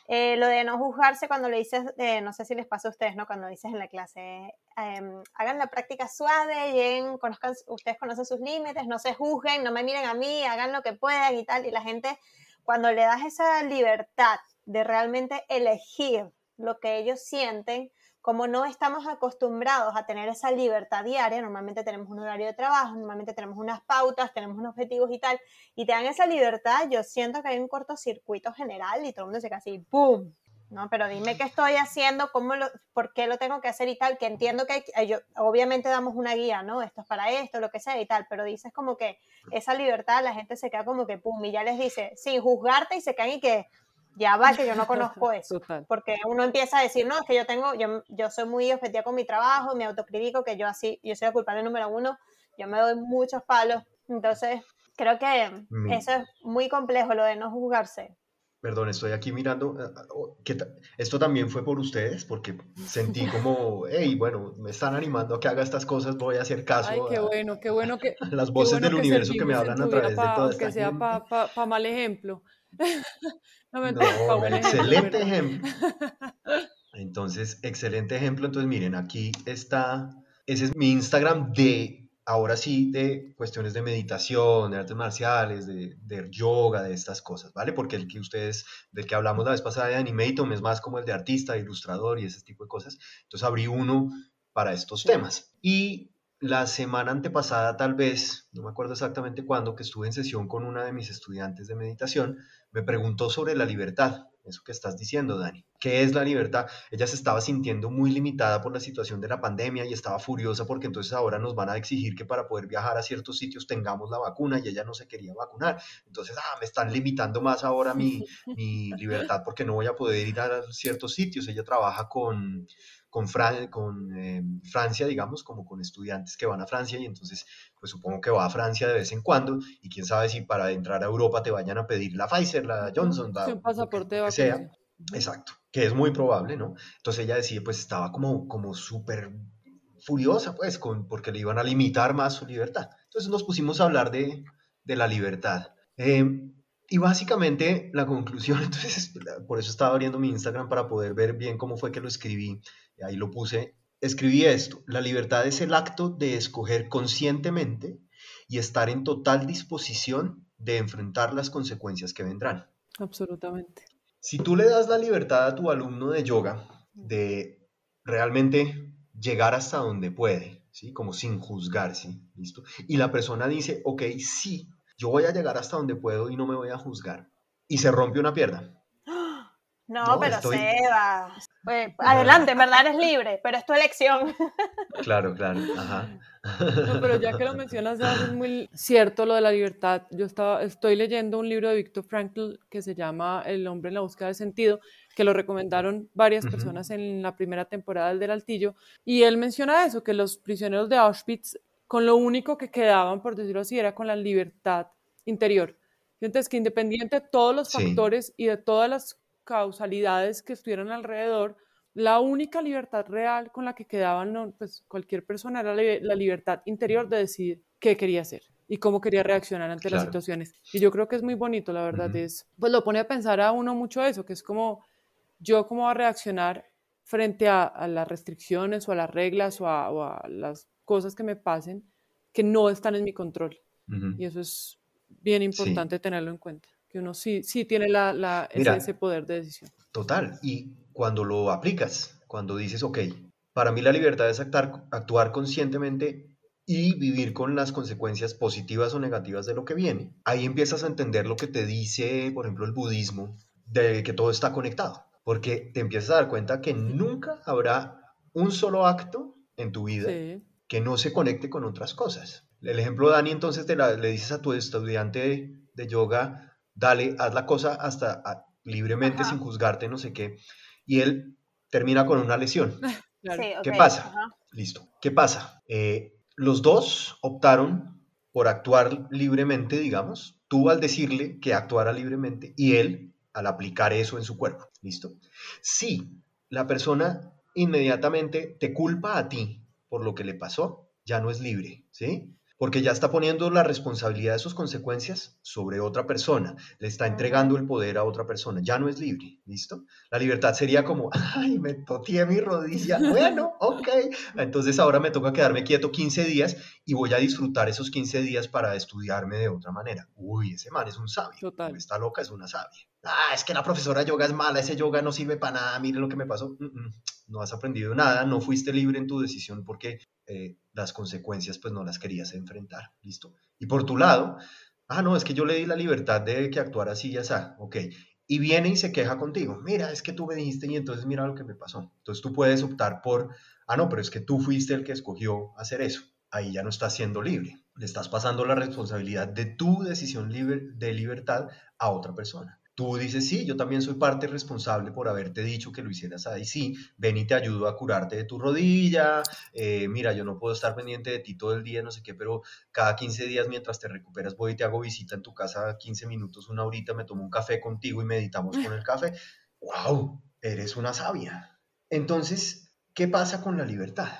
Eh, lo de no juzgarse cuando le dices, eh, no sé si les pasa a ustedes, ¿no? Cuando dices en la clase, eh, hagan la práctica suave, lleguen, conozcan, ustedes conocen sus límites, no se juzguen, no me miren a mí, hagan lo que puedan y tal. Y la gente, cuando le das esa libertad de realmente elegir lo que ellos sienten, como no estamos acostumbrados a tener esa libertad diaria, normalmente tenemos un horario de trabajo, normalmente tenemos unas pautas, tenemos unos objetivos y tal, y te dan esa libertad, yo siento que hay un cortocircuito general y todo el mundo queda así, ¡pum! ¿no? Pero dime qué estoy haciendo, cómo lo, por qué lo tengo que hacer y tal, que entiendo que yo, obviamente damos una guía, ¿no? Esto es para esto, lo que sea y tal, pero dices como que esa libertad, la gente se queda como que, ¡pum! Y ya les dice, sin juzgarte y se caen y que ya va que yo no [LAUGHS] conozco eso. Total. Porque uno empieza a decir, no, es que yo tengo, yo, yo soy muy objetiva con mi trabajo, me autocritico, que yo así, yo soy el culpable número uno, yo me doy muchos palos. Entonces, creo que Mm. eso es muy complejo, lo de no juzgarse. Perdón, estoy aquí mirando. eh, oh, ¿qué Esto también fue por ustedes, porque sentí como, [LAUGHS] hey, bueno, me están animando a que haga estas cosas, voy a hacer caso Ay, qué a, bueno, qué bueno que, [LAUGHS] las voces bueno del que universo que me hablan a través de pa- toda aunque esta sea para mal ejemplo. [LAUGHS] no No, excelente ejemplo. Entonces, excelente ejemplo. Entonces, miren, aquí está, ese es mi Instagram de, ahora sí, de cuestiones de meditación, de artes marciales, de, de yoga, de estas cosas, ¿vale? Porque el que ustedes, del que hablamos la vez pasada de Animatum, es más como el de artista, de ilustrador y ese tipo de cosas. Entonces, abrí uno para estos temas. Y la semana antepasada, tal vez, no me acuerdo exactamente cuándo, que estuve en sesión con una de mis estudiantes de meditación, me preguntó sobre la libertad, eso que estás diciendo, Dani. ¿Qué es la libertad? Ella se estaba sintiendo muy limitada por la situación de la pandemia y estaba furiosa porque entonces ahora nos van a exigir que para poder viajar a ciertos sitios tengamos la vacuna y ella no se quería vacunar. Entonces, ah, me están limitando más ahora mi, mi [LAUGHS] libertad porque no voy a poder ir a ciertos sitios. Ella trabaja con, con, Fran- con eh, Francia, digamos, como con estudiantes que van a Francia y entonces, pues supongo que va a Francia de vez en cuando y quién sabe si para entrar a Europa te vayan a pedir la Pfizer, la Johnson, la, Sí, un que- pasaporte lo que sea. Exacto, que es muy probable, ¿no? Entonces ella decía, pues estaba como, como súper furiosa, pues, con, porque le iban a limitar más su libertad. Entonces nos pusimos a hablar de, de la libertad. Eh, y básicamente la conclusión, [LAUGHS] entonces, por eso estaba abriendo mi Instagram para poder ver bien cómo fue que lo escribí. Y ahí lo puse escribí esto, la libertad es el acto de escoger conscientemente y estar en total disposición de enfrentar las consecuencias que vendrán. Absolutamente. Si tú le das la libertad a tu alumno de yoga de realmente llegar hasta donde puede, ¿sí? Como sin juzgarse, ¿listo? Y la persona dice, ok, sí, yo voy a llegar hasta donde puedo y no me voy a juzgar. Y se rompe una pierna. No, pero Seba. Pues, adelante, en verdad eres libre, pero es tu elección. Claro, claro. Ajá. No, pero ya que lo mencionas, es muy cierto lo de la libertad. Yo estaba, estoy leyendo un libro de Viktor Frankl que se llama El hombre en la búsqueda de sentido, que lo recomendaron varias personas en la primera temporada del del Altillo, y él menciona eso, que los prisioneros de Auschwitz, con lo único que quedaban, por decirlo así, era con la libertad interior. Entonces, que independiente de todos los factores y de todas las causalidades que estuvieran alrededor, la única libertad real con la que quedaban pues, cualquier persona era la libertad interior de decidir qué quería hacer y cómo quería reaccionar ante las situaciones. Y yo creo que es muy bonito, la verdad, es, pues lo pone a pensar a uno mucho eso, que es como yo cómo va a reaccionar frente a, las restricciones o a las reglas o a, las cosas que me pasen que no están en mi control. Y eso es bien importante tenerlo en cuenta uno sí, sí tiene la, ese, poder de decisión. Total, y cuando lo aplicas, cuando dices, ok, para mí la libertad es actuar, actuar conscientemente y vivir con las consecuencias positivas o negativas de lo que viene, ahí empiezas a entender lo que te dice, por ejemplo, el budismo, de que todo está conectado, porque te empiezas a dar cuenta que nunca habrá un solo acto en tu vida que no se conecte con otras cosas. El ejemplo, Dani, entonces te le dices a tu estudiante de yoga, dale, haz la cosa hasta ah, libremente, sin juzgarte, no sé qué. Y él termina con una lesión. [LAUGHS] ¿Qué pasa? Listo. ¿Qué pasa? Eh, los dos optaron por actuar libremente, digamos, tú al decirle que actuara libremente y él al aplicar eso en su cuerpo. ¿Listo? Si la persona inmediatamente te culpa a ti por lo que le pasó, ya no es libre, ¿sí? Porque ya está poniendo la responsabilidad de sus consecuencias sobre otra persona, le está entregando el poder a otra persona, ya no es libre, ¿listo? La libertad sería como, [LAUGHS] ay, me toteé mi rodilla, [LAUGHS] bueno, ok, entonces ahora me toca quedarme quieto 15 días y voy a disfrutar esos 15 días para estudiarme de otra manera. Uy, ese man es un sabio, Total. está loca, es una sabia. Ah, es que la profesora yoga es mala, ese yoga no sirve para nada, miren lo que me pasó. no has aprendido nada, no fuiste libre en tu decisión porque eh, las consecuencias pues no las querías enfrentar, ¿listo? Y por tu lado, ah, no, es que yo le di la libertad de que actuara así y así, ok. Y viene y se queja contigo, mira, es que tú me dijiste y entonces mira lo que me pasó. Entonces tú puedes optar por, ah, no, pero es que tú fuiste el que escogió hacer eso. Ahí ya no estás siendo libre. Le estás pasando la responsabilidad de tu decisión de libertad a otra persona. Tú dices, sí, yo también soy parte responsable por haberte dicho que lo hicieras ahí. Sí, ven y te ayudo a curarte de tu rodilla. Eh, mira, yo no puedo estar pendiente de ti todo el día, no sé qué, pero cada 15 días mientras te recuperas voy y te hago visita en tu casa 15 minutos, una horita, me tomo un café contigo y meditamos con el café. [LAUGHS] ¡Wow! Eres una sabia. Entonces, ¿qué pasa con la libertad?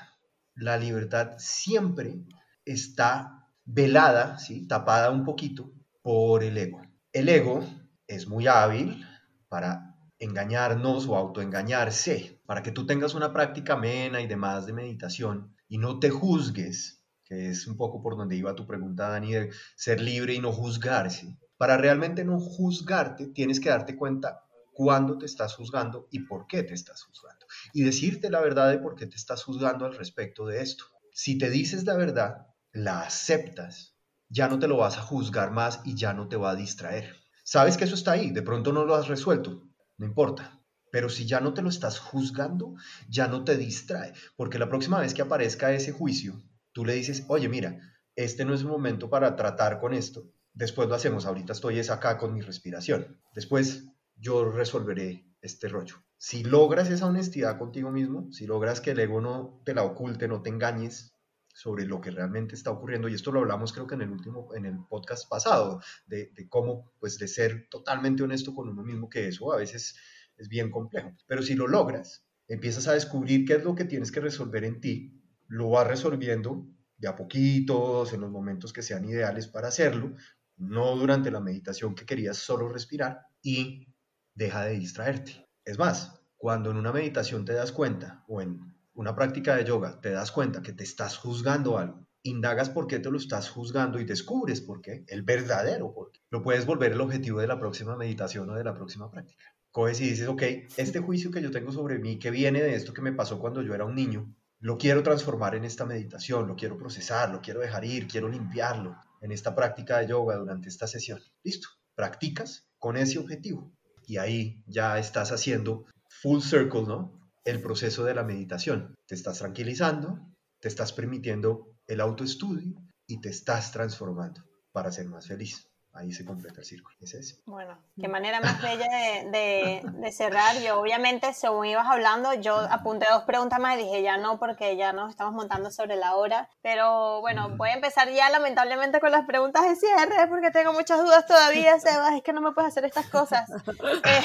La libertad siempre está velada, ¿sí? tapada un poquito por el ego. El ego es muy hábil para engañarnos o autoengañarse, para que tú tengas una práctica amena y demás de meditación y no te juzgues, que es un poco por donde iba tu pregunta, Dani, de ser libre y no juzgarse. Para realmente no juzgarte, tienes que darte cuenta cuándo te estás juzgando y por qué te estás juzgando. Y decirte la verdad de por qué te estás juzgando al respecto de esto. Si te dices la verdad, la aceptas, ya no te lo vas a juzgar más y ya no te va a distraer. Sabes que eso está ahí, de pronto no lo has resuelto, no importa. Pero si ya no te lo estás juzgando, ya no te distrae, porque la próxima vez que aparezca ese juicio, tú le dices, oye, mira, este no es el momento para tratar con esto, después lo hacemos, ahorita estoy es acá con mi respiración, después yo resolveré este rollo. Si logras esa honestidad contigo mismo, si logras que el ego no te la oculte, no te engañes, sobre lo que realmente está ocurriendo, y esto lo hablamos creo que en el último, en el podcast pasado, de, cómo, pues, de ser totalmente honesto con uno mismo, que eso a veces es bien complejo. Pero si lo logras, empiezas a descubrir qué es lo que tienes que resolver en ti, lo vas resolviendo de a poquitos, en los momentos que sean ideales para hacerlo, no durante la meditación que querías solo respirar, y deja de distraerte. Es más, cuando en una meditación te das cuenta, o en una práctica de yoga, te das cuenta que te estás juzgando algo, indagas por qué te lo estás juzgando y descubres por qué, el verdadero por qué, lo puedes volver el objetivo de la próxima meditación o de la próxima práctica. Coges y dices, ok, este juicio que yo tengo sobre mí, que viene de esto que me pasó cuando yo era un niño, lo quiero transformar en esta meditación, lo quiero procesar, lo quiero dejar ir, quiero limpiarlo en esta práctica de yoga durante esta sesión. Listo, practicas con ese objetivo y ahí ya estás haciendo full circle, ¿no? El proceso de la meditación. Te estás tranquilizando, te estás permitiendo el autoestudio y te estás transformando para ser más feliz ahí se completa el círculo. Es ese. Bueno, qué manera más [LAUGHS] bella de, de, cerrar. Yo, obviamente, según ibas hablando, yo apunté dos preguntas más y dije ya no, porque ya nos estamos montando sobre la hora. Pero bueno, voy a empezar ya, lamentablemente, con las preguntas de cierre, porque tengo muchas dudas todavía, [LAUGHS] Sebas. Es que no me puedes hacer estas cosas. [LAUGHS] Eh,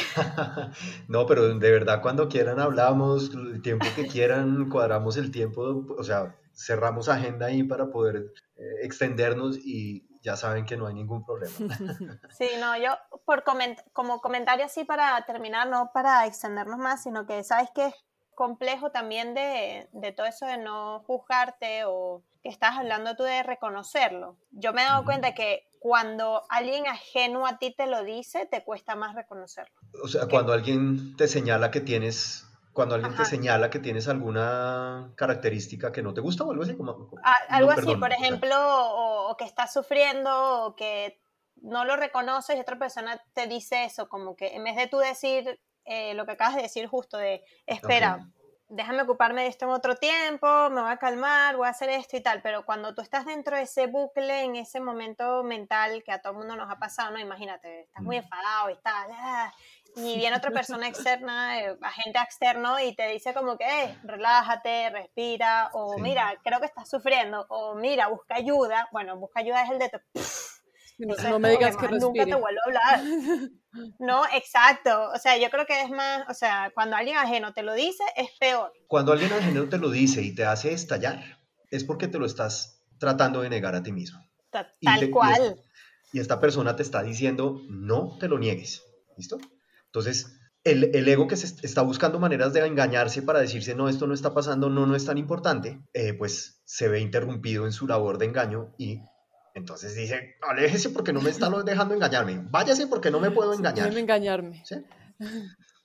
no, pero de verdad, cuando quieran, hablamos, el tiempo que quieran, cuadramos el tiempo, o sea, cerramos agenda ahí para poder eh, extendernos y, ya saben que no hay ningún problema. [LAUGHS] Sí, no, yo por como comentario así para terminar, no para extendernos más, sino que sabes que es complejo también de, de todo eso de no juzgarte o que estás hablando tú de reconocerlo. Yo me he dado cuenta que cuando alguien ajeno a ti te lo dice, te cuesta más reconocerlo. O sea, cuando alguien te señala que tienes cuando alguien te señala que tienes alguna característica que no te gusta o algo así. Como, algo así, por ejemplo, o, que estás sufriendo o que no lo reconoces y otra persona te dice eso, como que en vez de tú decir eh, lo que acabas de decir justo de, espera, déjame ocuparme de esto en otro tiempo, me voy a calmar, voy a hacer esto y tal, pero cuando tú estás dentro de ese bucle, en ese momento mental que a todo el mundo nos ha pasado, ¿no? Imagínate, estás muy enfadado y tal, ah, y viene otra persona externa, eh, agente externo, y te dice como que, eh, relájate, respira, o mira, creo que estás sufriendo, o mira, busca ayuda. Bueno, busca ayuda es el de... no, me digas que, nunca te vuelvo a hablar. [LAUGHS] No, exacto. O sea, yo creo que es más, o sea, cuando alguien ajeno te lo dice, es peor. Cuando alguien ajeno te lo dice y te hace estallar, es porque te lo estás tratando de negar a ti mismo. Tal, cual. y esta persona te está diciendo, no te lo niegues. ¿Listo? Entonces, el, el, ego que se está buscando maneras de engañarse para decirse, no, esto no está pasando, no, no es tan importante, eh, pues se ve interrumpido en su labor de engaño y entonces dice, aléjese porque no me está dejando engañarme, váyase porque no me puedo engañar. Déjeme engañarme. ¿Sí?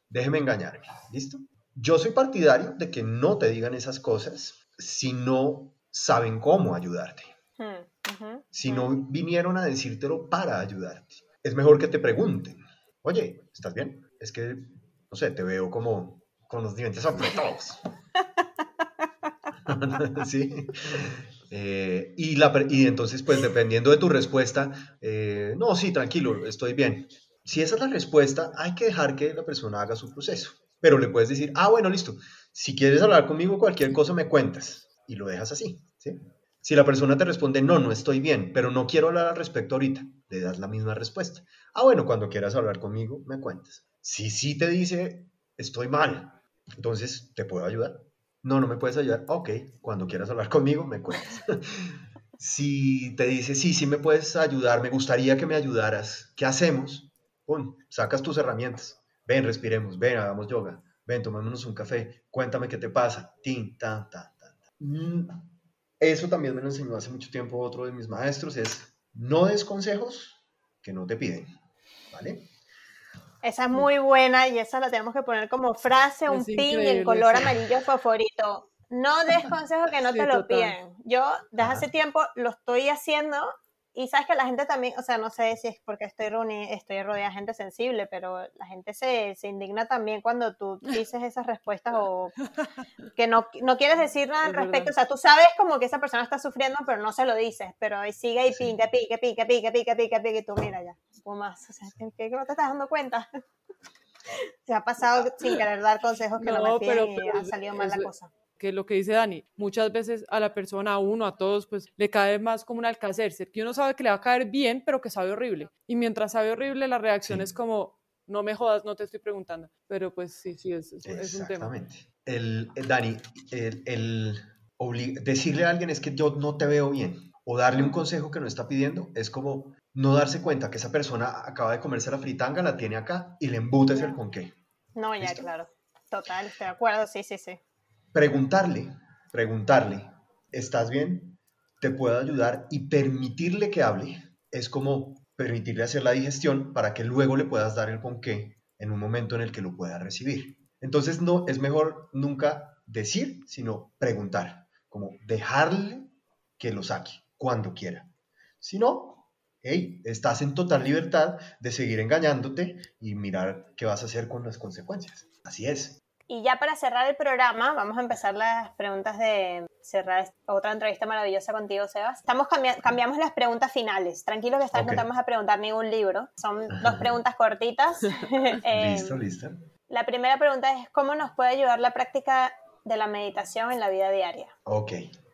Déjeme engañarme, ¿listo? Yo soy partidario de que no te digan esas cosas si no saben cómo ayudarte. Hmm, si no hmm. vinieron a decírtelo para ayudarte. Es mejor que te pregunten oye, ¿estás bien? Es que, no sé, te veo como con los dientes apretados. [LAUGHS] sí. Eh, y, entonces, pues dependiendo de tu respuesta, eh, no, sí, tranquilo, estoy bien. Si esa es la respuesta, hay que dejar que la persona haga su proceso. Pero le puedes decir, ah, bueno, listo. Si quieres hablar conmigo, cualquier cosa me cuentas. Y lo dejas así. ¿sí? Si la persona te responde, no, no estoy bien, pero no quiero hablar al respecto ahorita, le das la misma respuesta. Ah, bueno, cuando quieras hablar conmigo, me cuentas. Si sí te dice, estoy mal, entonces, ¿te puedo ayudar? No, no me puedes ayudar. Ok, cuando quieras hablar conmigo, me cuentas. [LAUGHS] si te dice, sí, sí me puedes ayudar, me gustaría que me ayudaras, ¿qué hacemos? Pum, sacas tus herramientas. Ven, respiremos, ven, hagamos yoga. Ven, tomémonos un café. Cuéntame qué te pasa. Tin, tan, tan, tan. Mm, eso también me lo enseñó hace mucho tiempo otro de mis maestros, es no des consejos que no te piden. ¿vale? Esa es muy buena y esa la tenemos que poner como frase, un pin en color amarillo favorito. No des [LAUGHS] consejos que no te lo piden. Yo desde hace tiempo lo estoy haciendo y sabes que la gente también, o sea, no sé si es porque estoy, estoy rodeada de gente sensible, pero la gente se, se, indigna también cuando tú dices esas respuestas o [LAUGHS] que no, no quieres decir nada al respecto. O sea, tú sabes como que esa persona está sufriendo, pero no se lo dices, pero ahí sigue y pica, pica, pica, pica, pica, pica, pica, y tú mira ya, o más. O sea, ¿qué, no te estás dando cuenta? [LAUGHS] Se ha pasado sin querer dar consejos que no, me piden y ha salido mal la cosa que lo que dice Dani, muchas veces a la persona, a uno, a todos, pues le cae más como un alcacer, que uno sabe que le va a caer bien, pero que sabe horrible. Y mientras sabe horrible, la reacción es como, no me jodas, no te estoy preguntando. Pero pues sí, sí, es, es un tema. Exactamente. El, Dani, el, el decirle a alguien es que yo no te veo bien o darle un consejo que no está pidiendo es como no darse cuenta que esa persona acaba de comerse la fritanga, la tiene acá y le embutes el con qué. No, ya, claro. Total, estoy de acuerdo, sí, sí, sí. Preguntarle, preguntarle, ¿estás bien? ¿Te puedo ayudar? Y permitirle que hable es como permitirle hacer la digestión para que luego le puedas dar el ponqué en un momento en el que lo pueda recibir. Entonces no es mejor nunca decir, sino preguntar, como dejarle que lo saque cuando quiera. Si no, hey, estás en total libertad de seguir engañándote y mirar qué vas a hacer con las consecuencias. Así es. Y ya para cerrar el programa, vamos a empezar las preguntas de cerrar otra entrevista maravillosa contigo, Sebas. Estamos cambiamos las preguntas finales. Tranquilo que esta no te vamos a preguntar ningún libro. Son [LAUGHS] dos preguntas cortitas. [LAUGHS] Eh, listo, listo. La primera pregunta es, ¿cómo nos puede ayudar la práctica de la meditación en la vida diaria? Ok.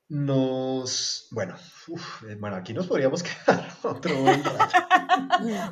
Nos, bueno, eh, bueno, aquí nos podríamos [LAUGHS] quedar otro buen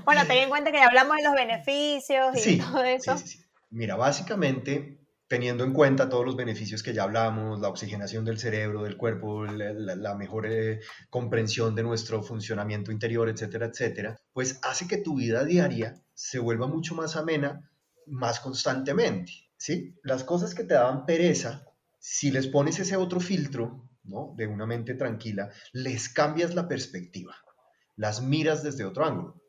bueno, ten en cuenta que hablamos de los beneficios y todo eso. Sí, sí, sí. Mira, básicamente teniendo en cuenta todos los beneficios que ya hablamos, la oxigenación del cerebro, del cuerpo, la, mejor eh, comprensión de nuestro funcionamiento interior, etcétera, etcétera, pues hace que tu vida diaria se vuelva mucho más amena más constantemente, ¿sí? Las cosas que te daban pereza, si les pones ese otro filtro, ¿no? De una mente tranquila, les cambias la perspectiva, las miras desde otro ángulo.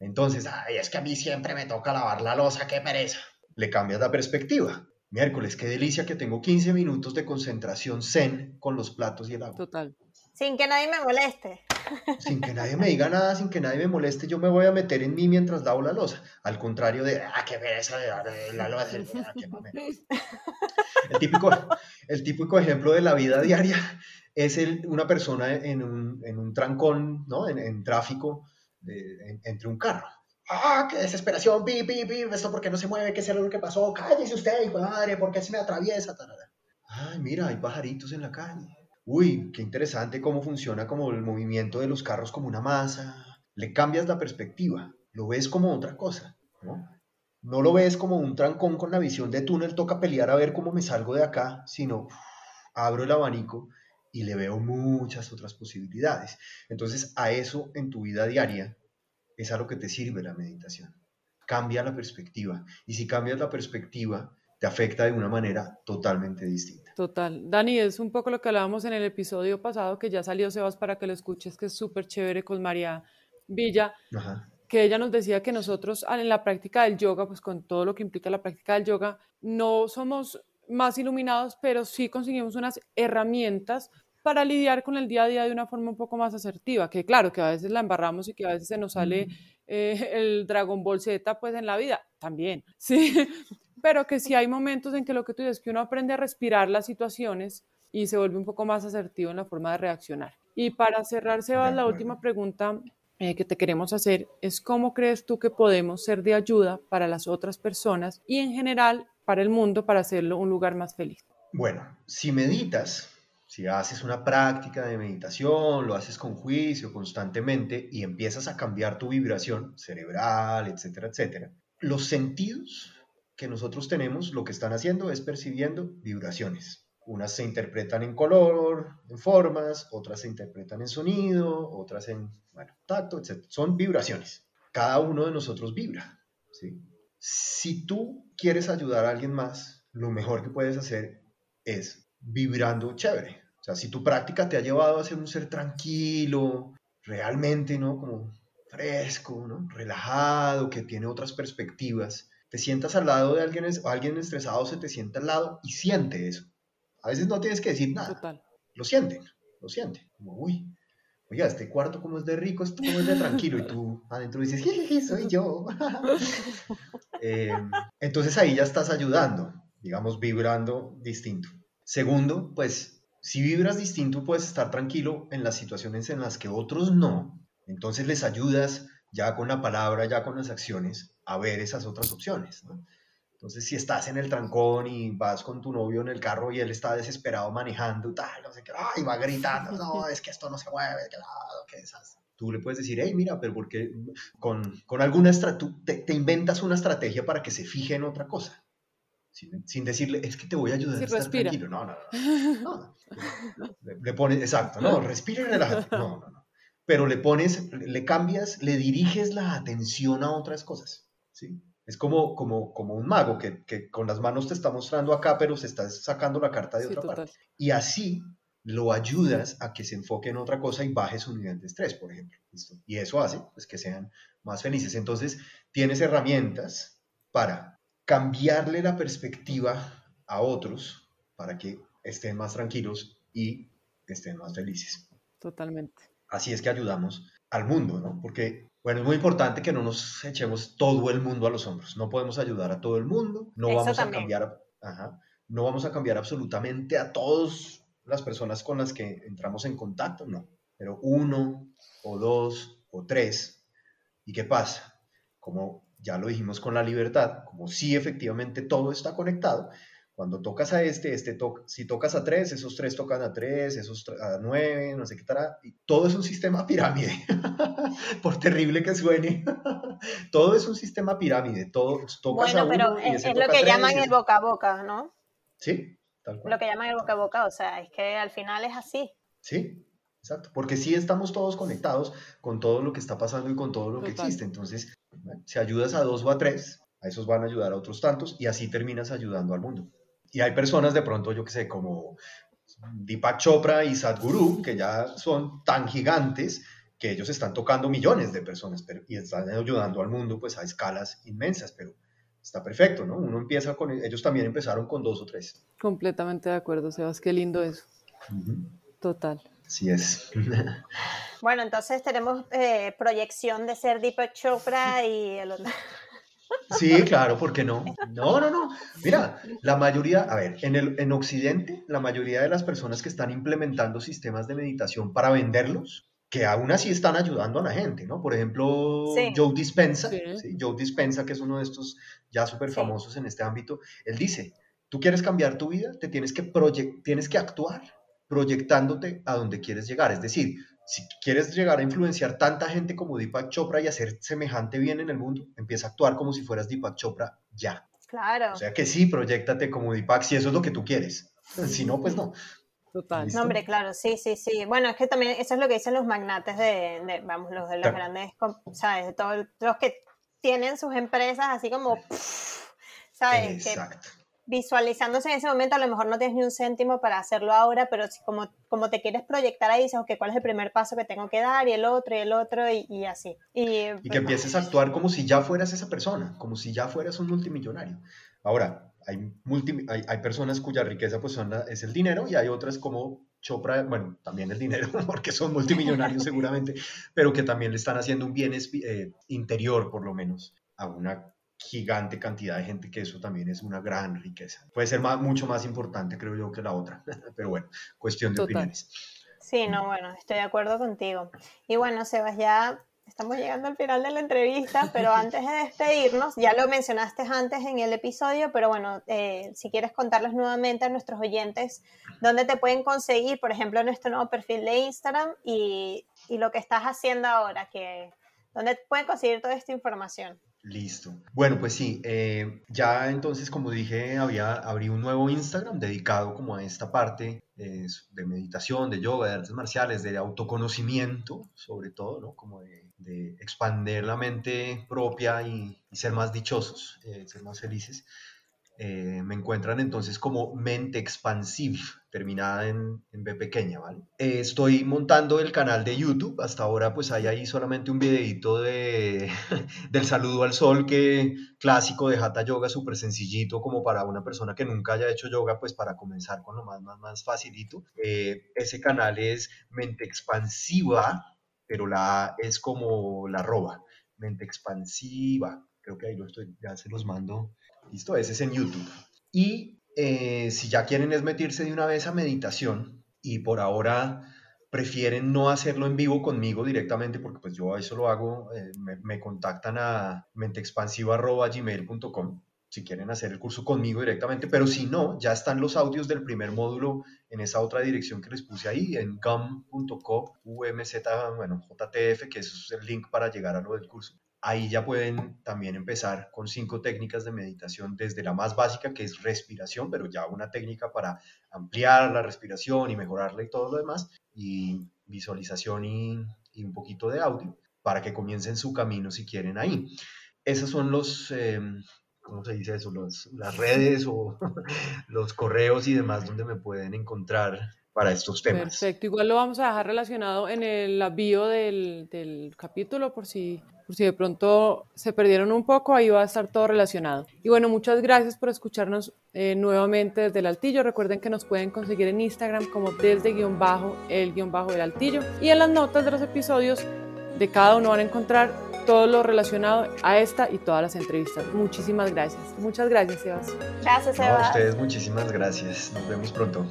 Entonces, ay, es que a mí siempre me toca lavar la losa, qué pereza. Le cambias la perspectiva miércoles, qué delicia que tengo 15 minutos de concentración zen con los platos y el agua. Total. Sin que nadie me moleste. Sin que nadie me diga nada, sin que nadie me moleste, yo me voy a meter en mí mientras lavo la losa. Al contrario de, ah, qué pereza de la losa. [LAUGHS] Ah, el, típico, el típico ejemplo de la vida diaria es el, una persona en un, en un trancón, ¿no? En, en tráfico de, entre un carro ¡Ah, qué desesperación! ¡Pi, pi, pi! ¿Esto por qué no se mueve? ¿Qué es lo que pasó? ¡Cállese usted, hijo de madre! ¿Por qué se me atraviesa? ¡Ay, mira, hay pajaritos en la calle! Uy, qué interesante cómo funciona como el movimiento de los carros como una masa. Le cambias la perspectiva, lo ves como otra cosa, ¿no? No lo ves como un trancón con la visión de túnel, toca pelear a ver cómo me salgo de acá, sino abro el abanico y le veo muchas otras posibilidades. Entonces, a eso en tu vida diaria es a lo que te sirve la meditación. Cambia la perspectiva. Y si cambias la perspectiva, te afecta de una manera totalmente distinta. Total. Dani, es un poco lo que hablábamos en el episodio pasado, que ya salió Sebas para que lo escuches, que es súper chévere con María Villa, que ella nos decía que nosotros en la práctica del yoga, pues con todo lo que implica la práctica del yoga, no somos más iluminados, pero sí conseguimos unas herramientas para lidiar con el día a día de una forma un poco más asertiva, que claro, que a veces la embarramos y que a veces se nos sale eh, [LAUGHS] el Dragon Ball Z pues en la vida, también, [LAUGHS] sí, pero que sí hay momentos en que lo que tú dices, que uno aprende a respirar las situaciones y se vuelve un poco más asertivo en la forma de reaccionar. Y para cerrar, Sebas, la última pregunta eh, que te queremos hacer es cómo crees tú que podemos ser de ayuda para las otras personas y en general para el mundo para hacerlo un lugar más feliz. Bueno, si meditas, si haces una práctica de meditación, lo haces con juicio constantemente y empiezas a cambiar tu vibración cerebral, etcétera, etcétera, los sentidos que nosotros tenemos lo que están haciendo es percibiendo vibraciones. Unas se interpretan en color, en formas, otras se interpretan en sonido, otras en tacto, etc. Son vibraciones. Cada uno de nosotros vibra. Si tú quieres ayudar a alguien más, lo mejor que puedes hacer es vibrando chévere. O sea, si tu práctica te ha llevado a ser un ser tranquilo, realmente, ¿no? Como fresco, ¿no? Relajado, que tiene otras perspectivas, te sientas al lado de alguien, alguien estresado, se te sienta al lado y siente eso. A veces no tienes que decir nada. Total. Lo sienten, lo sienten. Como, uy, oiga, este cuarto como es de rico, esto como es de tranquilo. Y tú adentro dices, soy yo. [LAUGHS] Eh, entonces ahí ya estás ayudando, digamos, vibrando distinto. Segundo, pues si vibras distinto puedes estar tranquilo en las situaciones en las que otros no. Entonces les ayudas ya con la palabra, ya con las acciones, a ver esas otras opciones. Entonces, si estás en el trancón y vas con tu novio en el carro y él está desesperado manejando, tal, no sé qué, ay, va gritando, no, [LAUGHS] es que esto no se mueve, qué lado, qué desastre. Tú le puedes decir, hey, mira, pero porque con, con alguna estrategia, te, te, inventas una estrategia para que se fije en otra cosa sin, decirle, es que te voy a ayudar a estar tranquilo. No, no, no. [LAUGHS] Le, pones, exacto, no, respira y relájate. No, no, no. Pero le pones, le cambias, le diriges la atención a otras cosas. ¿sí? Es como, como, como un mago que, que, con las manos te está mostrando acá, pero se está sacando la carta de otra parte. Y así lo ayudas a que se enfoque en otra cosa y baje su nivel de estrés, por ejemplo. Y eso hace pues, que sean más felices. Entonces, tienes herramientas para cambiarle la perspectiva a otros para que estén más tranquilos y estén más felices. Totalmente. Así es que ayudamos al mundo, ¿no? Porque, bueno, es muy importante que no nos echemos todo el mundo a los hombros. No podemos ayudar a todo el mundo, no vamos a cambiar, no vamos a cambiar absolutamente a todas las personas con las que entramos en contacto, no. Pero uno o dos o tres. ¿Y qué pasa? Como ya lo dijimos con la libertad, como sí efectivamente todo está conectado, cuando tocas a este, este toca, si tocas a tres, esos tres tocan a tres, esos a nueve, no sé qué tal. Y todo es un sistema pirámide, [LAUGHS] por terrible que suene. [LAUGHS] todo es un sistema pirámide, todo tocas bueno, pero es, lo que llaman el boca a boca, ¿no? Sí, tal cual. Lo que llaman el boca a boca, o sea, es que al final es así. Sí, exacto, porque sí estamos todos conectados con todo lo que está pasando y con todo lo que existe. Entonces, si ayudas a dos o a tres, a esos van a ayudar a otros tantos y así terminas ayudando al mundo. Y hay personas de pronto, yo que sé, como Deepak Chopra y Sadhguru, que ya son tan gigantes que ellos están tocando millones de personas pero, y están ayudando al mundo pues a escalas inmensas, pero está perfecto, ¿no? Uno empieza con, ellos también empezaron con dos o tres. Completamente de acuerdo, Sebas, qué lindo eso. Total. Así es. Bueno, entonces tenemos eh, proyección de ser Deepak Chopra [LAUGHS] y el otro. Sí, claro, ¿por qué no? No, no, no. Mira, la mayoría, a ver, en, el, en Occidente, la mayoría de las personas que están implementando sistemas de meditación para venderlos, que aún así están ayudando a la gente, ¿no? Por ejemplo, Joe Dispensa, Joe Dispensa, que es uno de estos ya súper famosos en este ámbito, él dice, tú quieres cambiar tu vida, te tienes que, tienes que actuar proyectándote a donde quieres llegar. Es decir, si quieres llegar a influenciar tanta gente como Deepak Chopra y hacer semejante bien en el mundo, empieza a actuar como si fueras Deepak Chopra ya. Claro. O sea que sí, proyectate como Deepak si eso es lo que tú quieres. [LAUGHS] Si no, pues no. Total. No, hombre, claro, sí, sí, sí. Bueno, es que también eso es lo que dicen los magnates de, vamos, los de las grandes, ¿sabes? De todos los que tienen sus empresas así como, ¿sabes? Exacto visualizándose en ese momento, a lo mejor no tienes ni un céntimo para hacerlo ahora, pero si como, como te quieres proyectar ahí, dices, ok, ¿cuál es el primer paso que tengo que dar? Y el otro, y el otro, y, así. Y, que pues, empieces a actuar como si ya fueras esa persona, como si ya fueras un multimillonario. Ahora, hay, hay, hay, personas cuya riqueza pues son es el dinero y hay otras como Chopra, bueno, también el dinero, [LAUGHS] porque son multimillonarios seguramente, pero que también le están haciendo un bien eh, interior, por lo menos, a una gigante cantidad de gente, que eso también es una gran riqueza. Puede ser más, mucho más importante, creo yo, que la otra, [LAUGHS] pero bueno, cuestión de opiniones. Sí, no, bueno, estoy de acuerdo contigo. Y bueno, Sebas, ya estamos llegando al final de la entrevista, pero [LAUGHS] antes de despedirnos, ya lo mencionaste antes en el episodio, pero bueno, eh, si quieres contarles nuevamente a nuestros oyentes dónde te pueden conseguir, por ejemplo, nuestro nuevo perfil de Instagram y, y lo que estás haciendo ahora, que, dónde pueden conseguir toda esta información. Listo. Bueno, pues sí, eh, ya entonces, como dije, había, abrí un nuevo Instagram dedicado como a esta parte de meditación, de yoga, de artes marciales, de autoconocimiento, sobre todo, ¿no? Como de, expandir la mente propia y, ser más dichosos, eh, ser más felices. Eh, me encuentran entonces como mente expansive, terminada en, B pequeña, ¿vale? Eh, estoy montando el canal de YouTube, hasta ahora pues hay ahí solamente un videito de, [LAUGHS] del saludo al sol, que clásico de Hatha Yoga, súper sencillito, como para una persona que nunca haya hecho yoga, pues para comenzar con lo más, más, más facilito. Eh, ese canal es mente expansiva, pero la es como la arroba, mente expansiva, creo que ahí lo estoy, ya se los mando Listo, ese es en YouTube. Y eh, si ya quieren es meterse de una vez a meditación y por ahora prefieren no hacerlo en vivo conmigo directamente porque pues yo eso lo hago, eh, me, contactan a menteexpansiva.gmail.com si quieren hacer el curso conmigo directamente, pero si no, ya están los audios del primer módulo en esa otra dirección que les puse ahí, en gum.co, umz, bueno, jtf, que es el link para llegar a lo del curso ahí ya pueden también empezar con cinco técnicas de meditación, desde la más básica, que es respiración, pero ya una técnica para ampliar la respiración y mejorarla y todo lo demás, y visualización y, un poquito de audio, para que comiencen su camino si quieren ahí. esas son los, em, ¿cómo se dice eso? las redes o [LAUGHS] los correos y demás donde me pueden encontrar para estos temas. Perfecto, igual lo vamos a dejar relacionado en el bio del, del capítulo por si, por si de pronto se perdieron un poco, ahí va a estar todo relacionado. Y bueno, muchas gracias por escucharnos eh, nuevamente desde el Altillo. Recuerden que nos pueden conseguir en Instagram como desde guion bajo el guion bajo del Altillo y en las notas de los episodios de cada uno van a encontrar todo lo relacionado a esta y todas las entrevistas. Muchísimas gracias. Muchas gracias, Sebas. Gracias, Sebas. a ustedes muchísimas gracias. Nos vemos pronto.